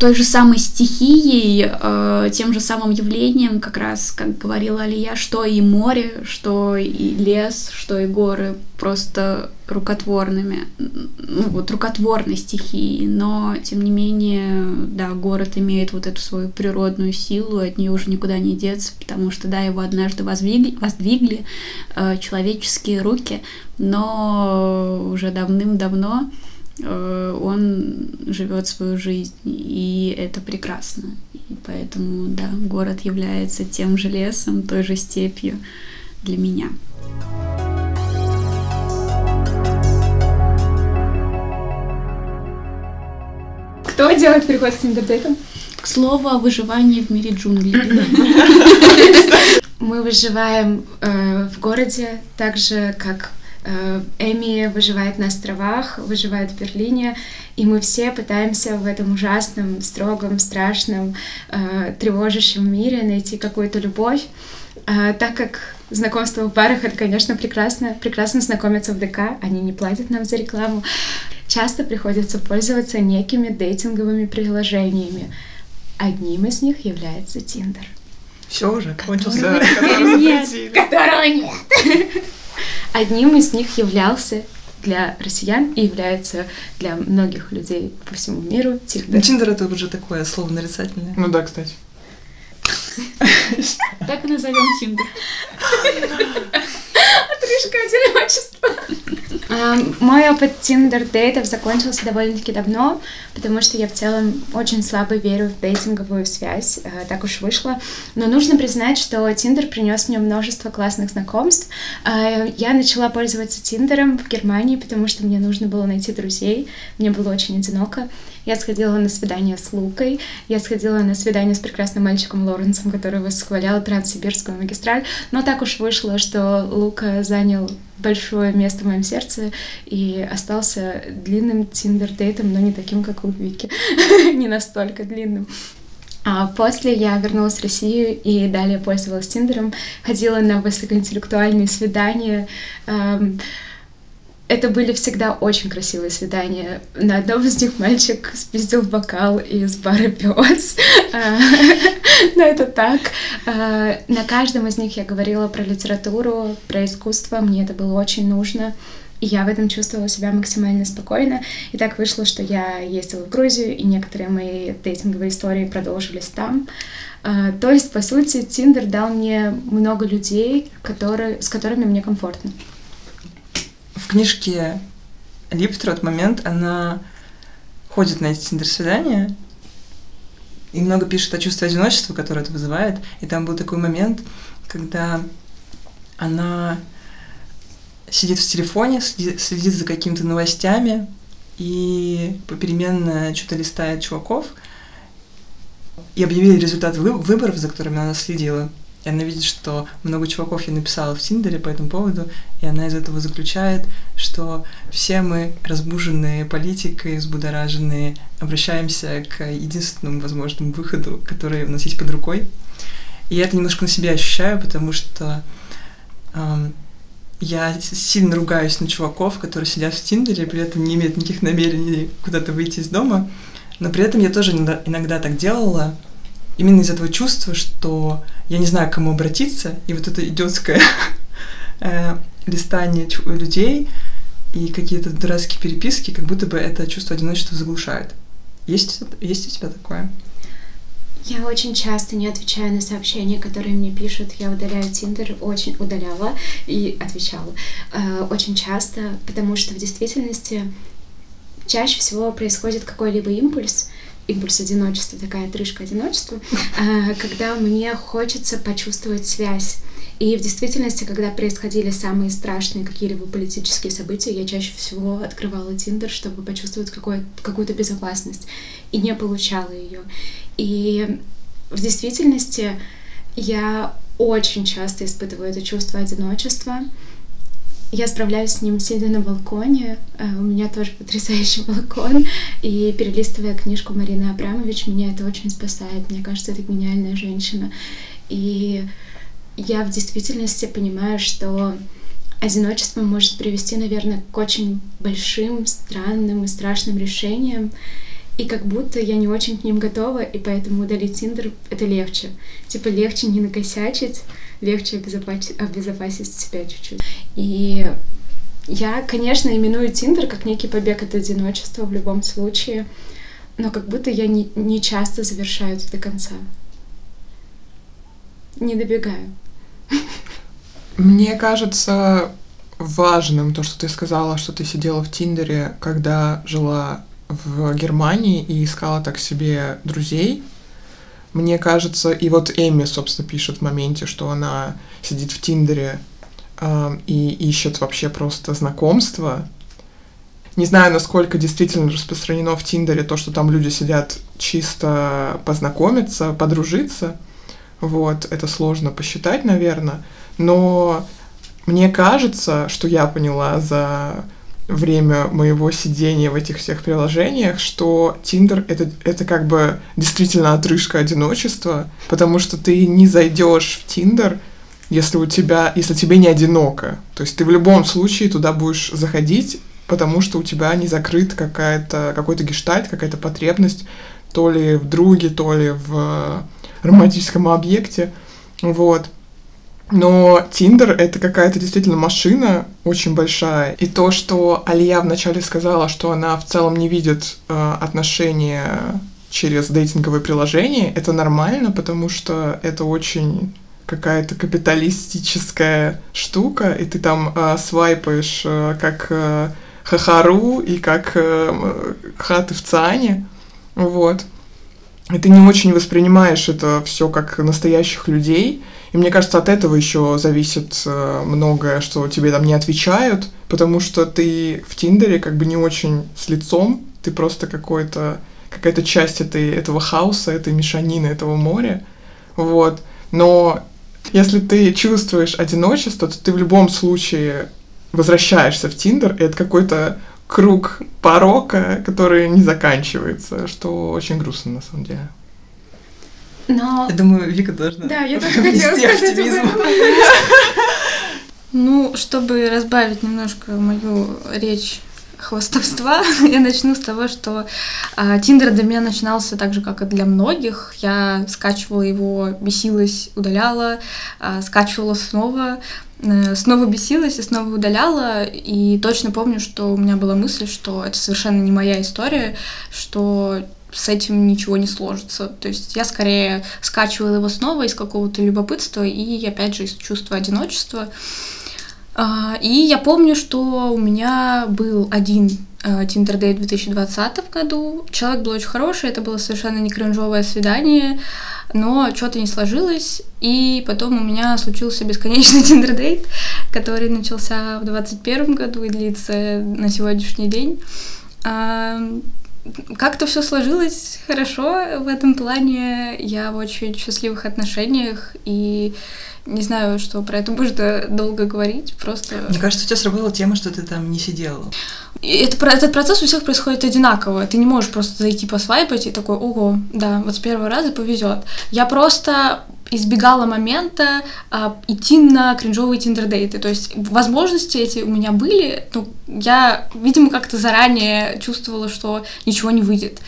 той же самой стихией, э, тем же самым явлением, как раз, как говорила Алия, что и море, что и лес, что и горы, просто рукотворными, ну вот рукотворной стихией, но тем не менее, да, город имеет вот эту свою природную силу, от нее уже никуда не деться, потому что, да, его однажды воздвигли, воздвигли э, человеческие руки, но уже давным-давно он живет свою жизнь, и это прекрасно. И поэтому, да, город является тем же лесом, той же степью для меня. Кто делает переход к тиндердейтам? К слову о выживании в мире джунглей. Мы выживаем э, в городе так же, как Э, Эми выживает на островах, выживает в Берлине, и мы все пытаемся в этом ужасном, строгом, страшном, э, тревожащем мире найти какую-то любовь. Э, так как знакомство в парах — это, конечно, прекрасно. Прекрасно знакомиться в ДК, они не платят нам за рекламу. Часто приходится пользоваться некими дейтинговыми приложениями. Одним из них является Тиндер. Все уже кончился. Которого нет. Которого нет. Одним из них являлся для россиян и является для многих людей по всему миру Тиндер. Тиндер это уже такое слово нарицательное. Ну да, кстати. Так и назовем Тиндер. Отрыжка одиночества. Мой опыт тиндер-date ов закончился довольно-таки давно, потому что я в целом очень слабо верю в дейтинговую связь, э, так уж вышло. Но нужно признать, что Тиндер принес мне множество классных знакомств. Э, я начала пользоваться Тиндером в Германии, потому что мне нужно было найти друзей, мне было очень одиноко. Я сходила на свидание с Лукой, я сходила на свидание с прекрасным мальчиком Лоренсом, который восхвалял Транссибирскую магистраль, но так уж вышло, что Лука занял большое место в моем сердце и остался длинным тиндер-дейтом, но не таким, как у Вики, не настолько длинным. А после я вернулась в Россию и далее пользовалась Тиндером, ходила на высокоинтеллектуальные свидания, эм, это были всегда очень красивые свидания. На одном из них мальчик спиздил бокал из бара пес. А, но это так. А, на каждом из них я говорила про литературу, про искусство. Мне это было очень нужно. И я в этом чувствовала себя максимально спокойно. И так вышло, что я ездила в Грузию, и некоторые мои дейтинговые истории продолжились там. Uh, то есть, по сути, Тиндер дал мне много людей, которые, с которыми мне комфортно книжке Липтрот момент, она ходит на эти тиндер-свидания и много пишет о чувстве одиночества, которое это вызывает. И там был такой момент, когда она сидит в телефоне, следит за какими-то новостями и попеременно что-то листает чуваков. И объявили результат выборов, за которыми она следила. И она видит, что много чуваков я написала в Тиндере по этому поводу, и она из этого заключает, что все мы, разбуженные политикой, взбудораженные, обращаемся к единственному возможному выходу, который у нас есть под рукой. И я это немножко на себе ощущаю, потому что эм, я сильно ругаюсь на чуваков, которые сидят в Тиндере, при этом не имеют никаких намерений куда-то выйти из дома. Но при этом я тоже иногда так делала, именно из этого чувства, что я не знаю, к кому обратиться, и вот это идиотское э, листание людей и какие-то дурацкие переписки, как будто бы это чувство одиночества заглушает. Есть, есть у тебя такое? Я очень часто не отвечаю на сообщения, которые мне пишут. Я удаляю Тиндер, очень удаляла и отвечала. Э, очень часто, потому что в действительности чаще всего происходит какой-либо импульс, импульс одиночества, такая отрыжка одиночества, а, когда мне хочется почувствовать связь. И в действительности, когда происходили самые страшные какие-либо политические события, я чаще всего открывала Тиндер, чтобы почувствовать какую-то безопасность, и не получала ее. И в действительности я очень часто испытываю это чувство одиночества. Я справляюсь с ним, сидя на балконе. Э, у меня тоже потрясающий балкон. И перелистывая книжку Марины Абрамович, меня это очень спасает. Мне кажется, это гениальная женщина. И я в действительности понимаю, что одиночество может привести, наверное, к очень большим, странным и страшным решениям. И как будто я не очень к ним готова, и поэтому удалить Тиндер — это легче. Типа легче не накосячить, легче обезопасить, обезопасить себя чуть-чуть. И я, конечно, именую Тиндер как некий побег от одиночества в любом случае, но как будто я не, не часто завершаю это до конца. Не добегаю. Мне кажется важным то, что ты сказала, что ты сидела в Тиндере, когда жила в Германии и искала так себе друзей. Мне кажется, и вот Эми, собственно, пишет в моменте, что она сидит в Тиндере э, и ищет вообще просто знакомства. Не знаю, насколько действительно распространено в Тиндере то, что там люди сидят чисто познакомиться, подружиться — вот, это сложно посчитать, наверное. Но мне кажется, что я поняла за время моего сидения в этих всех приложениях, что Тиндер это, это как бы действительно отрыжка одиночества, потому что ты не зайдешь в Тиндер, если у тебя, если тебе не одиноко. То есть ты в любом случае туда будешь заходить, потому что у тебя не закрыт какая-то, какой-то гештальт, какая-то потребность то ли в друге, то ли в романтическом объекте, вот. Но Тиндер — это какая-то действительно машина очень большая. И то, что Алия вначале сказала, что она в целом не видит э, отношения через дейтинговые приложения, это нормально, потому что это очень какая-то капиталистическая штука, и ты там э, свайпаешь э, как э, Хахару и как э, хаты в Циане, вот и ты не очень воспринимаешь это все как настоящих людей. И мне кажется, от этого еще зависит э, многое, что тебе там не отвечают, потому что ты в Тиндере как бы не очень с лицом, ты просто какой-то какая-то часть этой, этого хаоса, этой мешанины, этого моря. Вот. Но если ты чувствуешь одиночество, то ты в любом случае возвращаешься в Тиндер, и это какой-то круг порока, который не заканчивается, что очень грустно на самом деле. Но... Я думаю, Вика должна Да, я тоже хотела сказать Ну, чтобы разбавить немножко мою речь хвастовства, я начну с того, что а, Тиндер для меня начинался так же, как и для многих. Я скачивала его, бесилась, удаляла, а, скачивала снова, Э, снова бесилась и снова удаляла, и точно помню, что у меня была мысль, что это совершенно не моя история, что с этим ничего не сложится. То есть я скорее скачивала его снова из какого-то любопытства и, опять же, из чувства одиночества. А, и я помню, что у меня был один Tinder Day в 2020 году. Человек был очень хороший, это было совершенно не кринжовое свидание, но что-то не сложилось, и потом у меня случился бесконечный Tinder Date, который начался в 2021 году и длится на сегодняшний день. Как-то все сложилось хорошо в этом плане. Я в очень счастливых отношениях, и не знаю, что про это можно долго говорить, просто... Мне кажется, у тебя сработала тема, что ты там не сидела. Это, этот процесс у всех происходит одинаково. Ты не можешь просто зайти посвайпать и такой, ого, да, вот с первого раза повезет. Я просто избегала момента а, идти на кринжовые тиндердейты. То есть возможности эти у меня были, но я, видимо, как-то заранее чувствовала, что ничего не выйдет.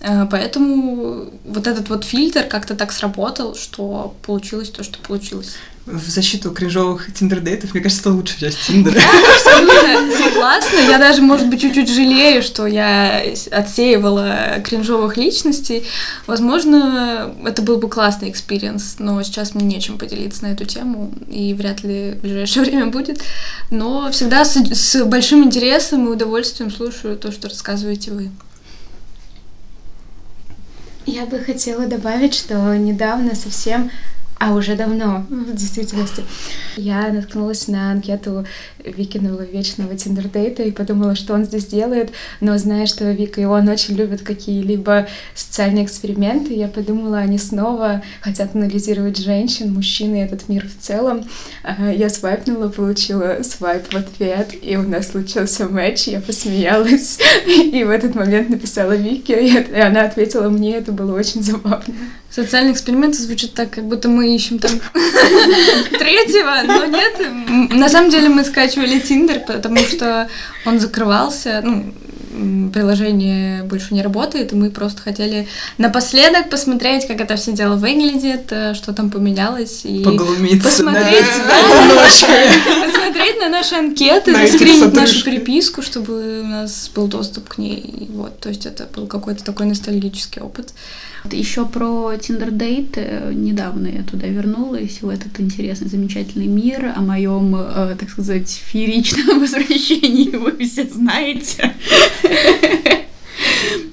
Э, поэтому вот этот вот фильтр как-то так сработал, что получилось то, что получилось. В защиту кринжовых тиндер-дейтов, мне кажется, это лучшая часть Тиндера. Абсолютно согласна. Я даже, может быть, чуть-чуть жалею, что я отсеивала кринжовых личностей. Возможно, это был бы классный experience, но сейчас мне нечем поделиться на эту тему, и вряд ли в ближайшее время будет. Но всегда с, с большим интересом и удовольствием слушаю то, что рассказываете вы. Я бы хотела добавить, что недавно совсем а уже давно, в действительности. Я наткнулась на анкету Викиного вечного тиндердейта и подумала, что он здесь делает, но зная, что Вика и он очень любят какие-либо социальные эксперименты, я подумала, они снова хотят анализировать женщин, мужчин и этот мир в целом. А, я свайпнула, получила свайп в ответ, и у нас случился матч, я посмеялась, и в этот момент написала Вике, и она ответила мне, это было очень забавно. Социальный эксперимент звучит так, как будто мы ищем там третьего, но нет. На самом деле мы скачивали Тиндер, потому что он закрывался, ну, приложение больше не работает, и мы просто хотели напоследок посмотреть, как это все дело выглядит, э, что там поменялось, и Поглумиться, посмотреть, да, посмотреть на наши анкеты, заскринить нашу переписку, чтобы у нас был доступ к ней. Вот, то есть это был какой-то такой ностальгический опыт. Еще про Tinder Date. Недавно я туда вернулась, в этот интересный, замечательный мир. О моем, э, так сказать, фееричном возвращении вы все знаете.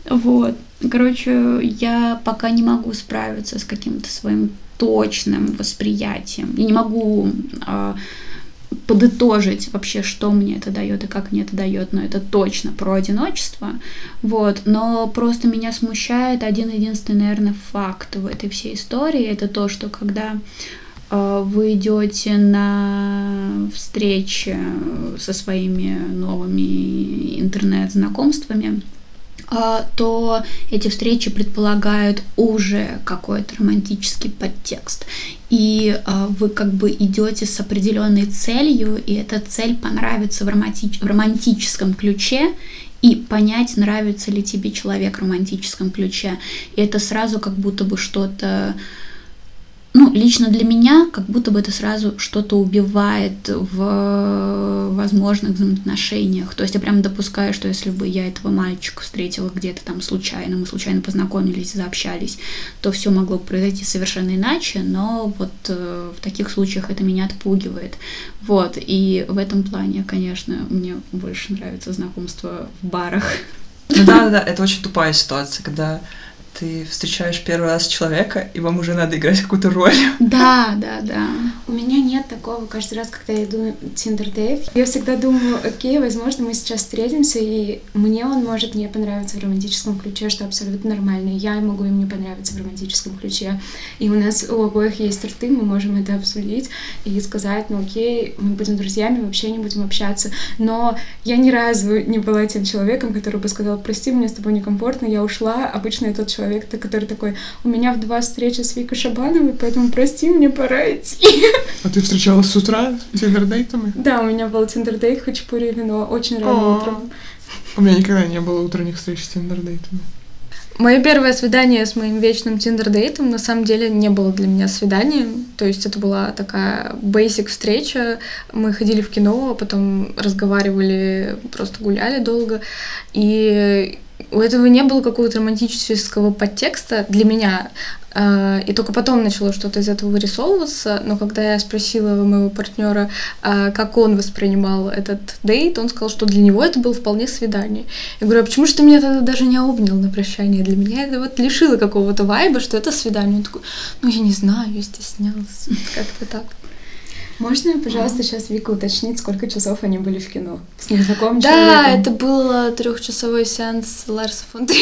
Вот. Короче, я пока не могу справиться с каким-то своим точным восприятием. Я не могу э, подытожить вообще, что мне это дает и как мне это дает, но это точно про одиночество, вот, но просто меня смущает один единственный, наверное, факт в этой всей истории, это то, что когда э, вы идете на встречи со своими новыми интернет-знакомствами, то эти встречи предполагают уже какой-то романтический подтекст. И а, вы как бы идете с определенной целью, и эта цель понравится в, романтич- в романтическом ключе, и понять, нравится ли тебе человек в романтическом ключе. И это сразу как будто бы что-то ну, лично для меня, как будто бы это сразу что-то убивает в возможных взаимоотношениях. То есть я прям допускаю, что если бы я этого мальчика встретила где-то там случайно, мы случайно познакомились, заобщались, то все могло бы произойти совершенно иначе, но вот э, в таких случаях это меня отпугивает. Вот, и в этом плане, конечно, мне больше нравится знакомство в барах. Ну да, да, да, это очень тупая ситуация, когда ты встречаешь первый раз человека, и вам уже надо играть какую-то роль. Да, да, да. У меня нет такого каждый раз, когда я иду на Tinder Date. Я всегда думаю, окей, возможно, мы сейчас встретимся, и мне он может не понравиться в романтическом ключе, что абсолютно нормально. Я могу им не понравиться в романтическом ключе. И у нас у обоих есть рты, мы можем это обсудить и сказать, ну окей, мы будем друзьями, вообще не будем общаться. Но я ни разу не была тем человеком, который бы сказал, прости, мне с тобой некомфортно, я ушла. Обычно я тот человек, человек, который такой, у меня в два встречи с Викой Шабановой, поэтому прости, мне пора идти. А ты встречалась с утра тиндердейтами? Да, у меня был тиндердейт, хачапури и вино, очень рано утром. У меня никогда не было утренних встреч с тиндердейтами. Мое первое свидание с моим вечным тиндер-дейтом на самом деле не было для меня свиданием. То есть это была такая basic встреча. Мы ходили в кино, а потом разговаривали, просто гуляли долго. И у этого не было какого-то романтического подтекста для меня. А, и только потом начало что-то из этого вырисовываться. Но когда я спросила моего партнера, а, как он воспринимал этот дейт, он сказал, что для него это было вполне свидание. Я говорю, а почему же ты меня тогда даже не обнял на прощание? Для меня это вот лишило какого-то вайба, что это свидание. Он такой, ну я не знаю, я стеснялся. Как-то так. Можно, пожалуйста, сейчас Вика уточнить, сколько часов они были в кино с незнакомым да, человеком? Да, это был трехчасовой сеанс Ларса фон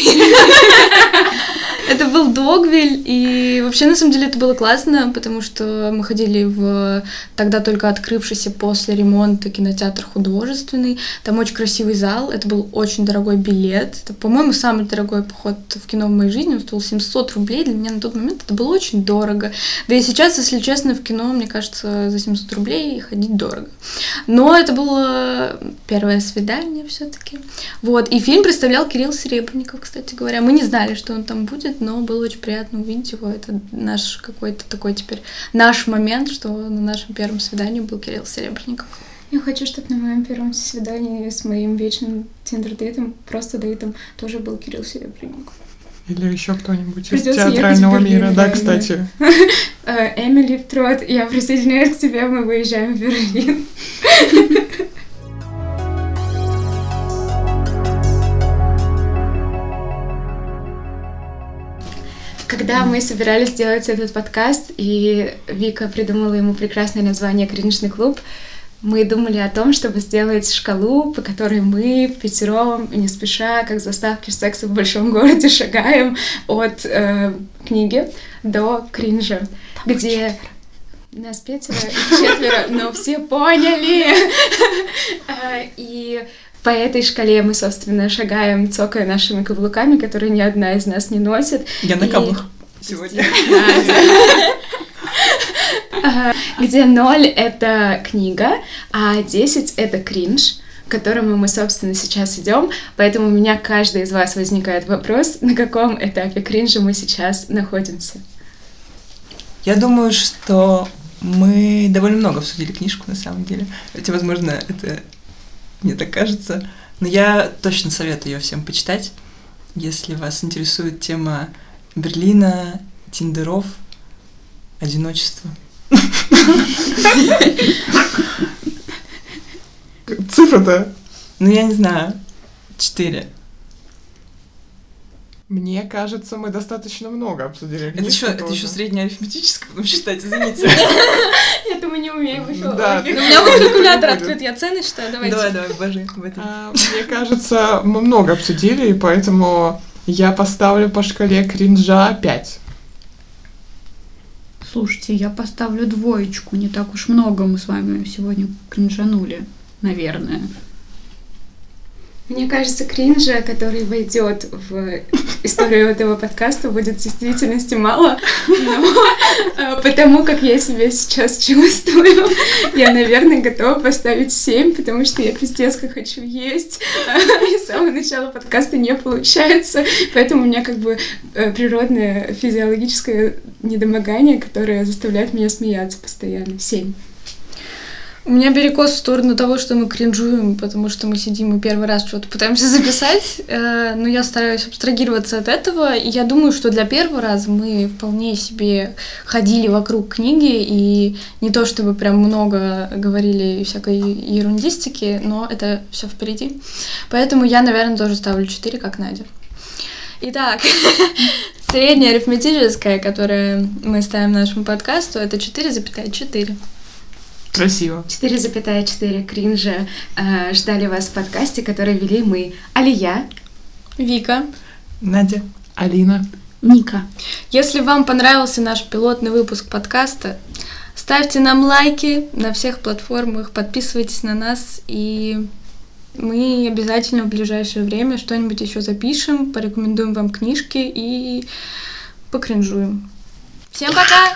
Это был Догвиль, и вообще, на самом деле, это было классно, потому что мы ходили в тогда только открывшийся после ремонта кинотеатр художественный. Там очень красивый зал, это был очень дорогой билет. Это, по-моему, самый дорогой поход в кино в моей жизни, он стоил 700 рублей. Для меня на тот момент это было очень дорого. Да и сейчас, если честно, в кино, мне кажется, за 700 800 рублей ходить дорого. Но это было первое свидание все-таки. Вот. И фильм представлял Кирилл Серебренников, кстати говоря. Мы не знали, что он там будет, но было очень приятно увидеть его. Это наш какой-то такой теперь наш момент, что на нашем первом свидании был Кирилл Серебренников. Я хочу, чтобы на моем первом свидании с моим вечным тиндер-дейтом, просто дейтом, тоже был Кирилл Серебренников. Или еще кто-нибудь из театрального Берлин, мира. Да, да, кстати. Э, Эмили Трот, я присоединяюсь к тебе, мы выезжаем в Берлин. Когда мы собирались сделать этот подкаст, и Вика придумала ему прекрасное название «Кринжный клуб», мы думали о том, чтобы сделать шкалу, по которой мы пятером, не спеша, как заставки секса в большом городе, шагаем от э, книги до кринжа, где нас пятеро и четверо, но все поняли. Э, И по этой шкале мы, собственно, шагаем, цокая нашими каблуками, которые ни одна из нас не носит. Я на каблах сегодня. Где 0 — это книга, а 10 — это кринж, к которому мы, собственно, сейчас идем. Поэтому у меня каждый из вас возникает вопрос, на каком этапе кринжа мы сейчас находимся. Я думаю, что мы довольно много обсудили книжку, на самом деле. Хотя, возможно, это мне так кажется. Но я точно советую ее всем почитать, если вас интересует тема Берлина, тиндеров, одиночества. Цифра-то. Ну, я не знаю, четыре. Мне кажется, мы достаточно много обсудили. Это еще, это еще среднеарифметическое, потом считать, извините. Это мы не умеем еще. Да, У меня вот калькулятор открыт, я цены считаю, давайте. Давай, давай, божи в этом. А, Мне кажется, мы много обсудили, и поэтому я поставлю по шкале кринжа 5. Слушайте, я поставлю двоечку. Не так уж много мы с вами сегодня кринжанули, наверное. Мне кажется, кринжа, который войдет в историю этого подкаста, будет в действительности мало, но э, потому как я себя сейчас чувствую, я, наверное, готова поставить 7, потому что я пиздец как хочу есть, и с самого начала подкаста не получается, поэтому у меня как бы э, природное физиологическое недомогание, которое заставляет меня смеяться постоянно. 7. У меня перекос в сторону того, что мы кринжуем, потому что мы сидим и первый раз что-то пытаемся записать, э, но я стараюсь абстрагироваться от этого, и я думаю, что для первого раза мы вполне себе ходили вокруг книги, и не то чтобы прям много говорили всякой ерундистики, но это все впереди. Поэтому я, наверное, тоже ставлю 4, как Надя. Итак, средняя арифметическая, которое мы ставим нашему подкасту, это 4,4. Красиво. 4,4 кринжа э, ждали вас в подкасте, который вели мы, Алия, Вика, Надя. Алина. Ника. Если вам понравился наш пилотный выпуск подкаста, ставьте нам лайки на всех платформах, подписывайтесь на нас, и мы обязательно в ближайшее время что-нибудь еще запишем, порекомендуем вам книжки и покринжуем. Всем пока!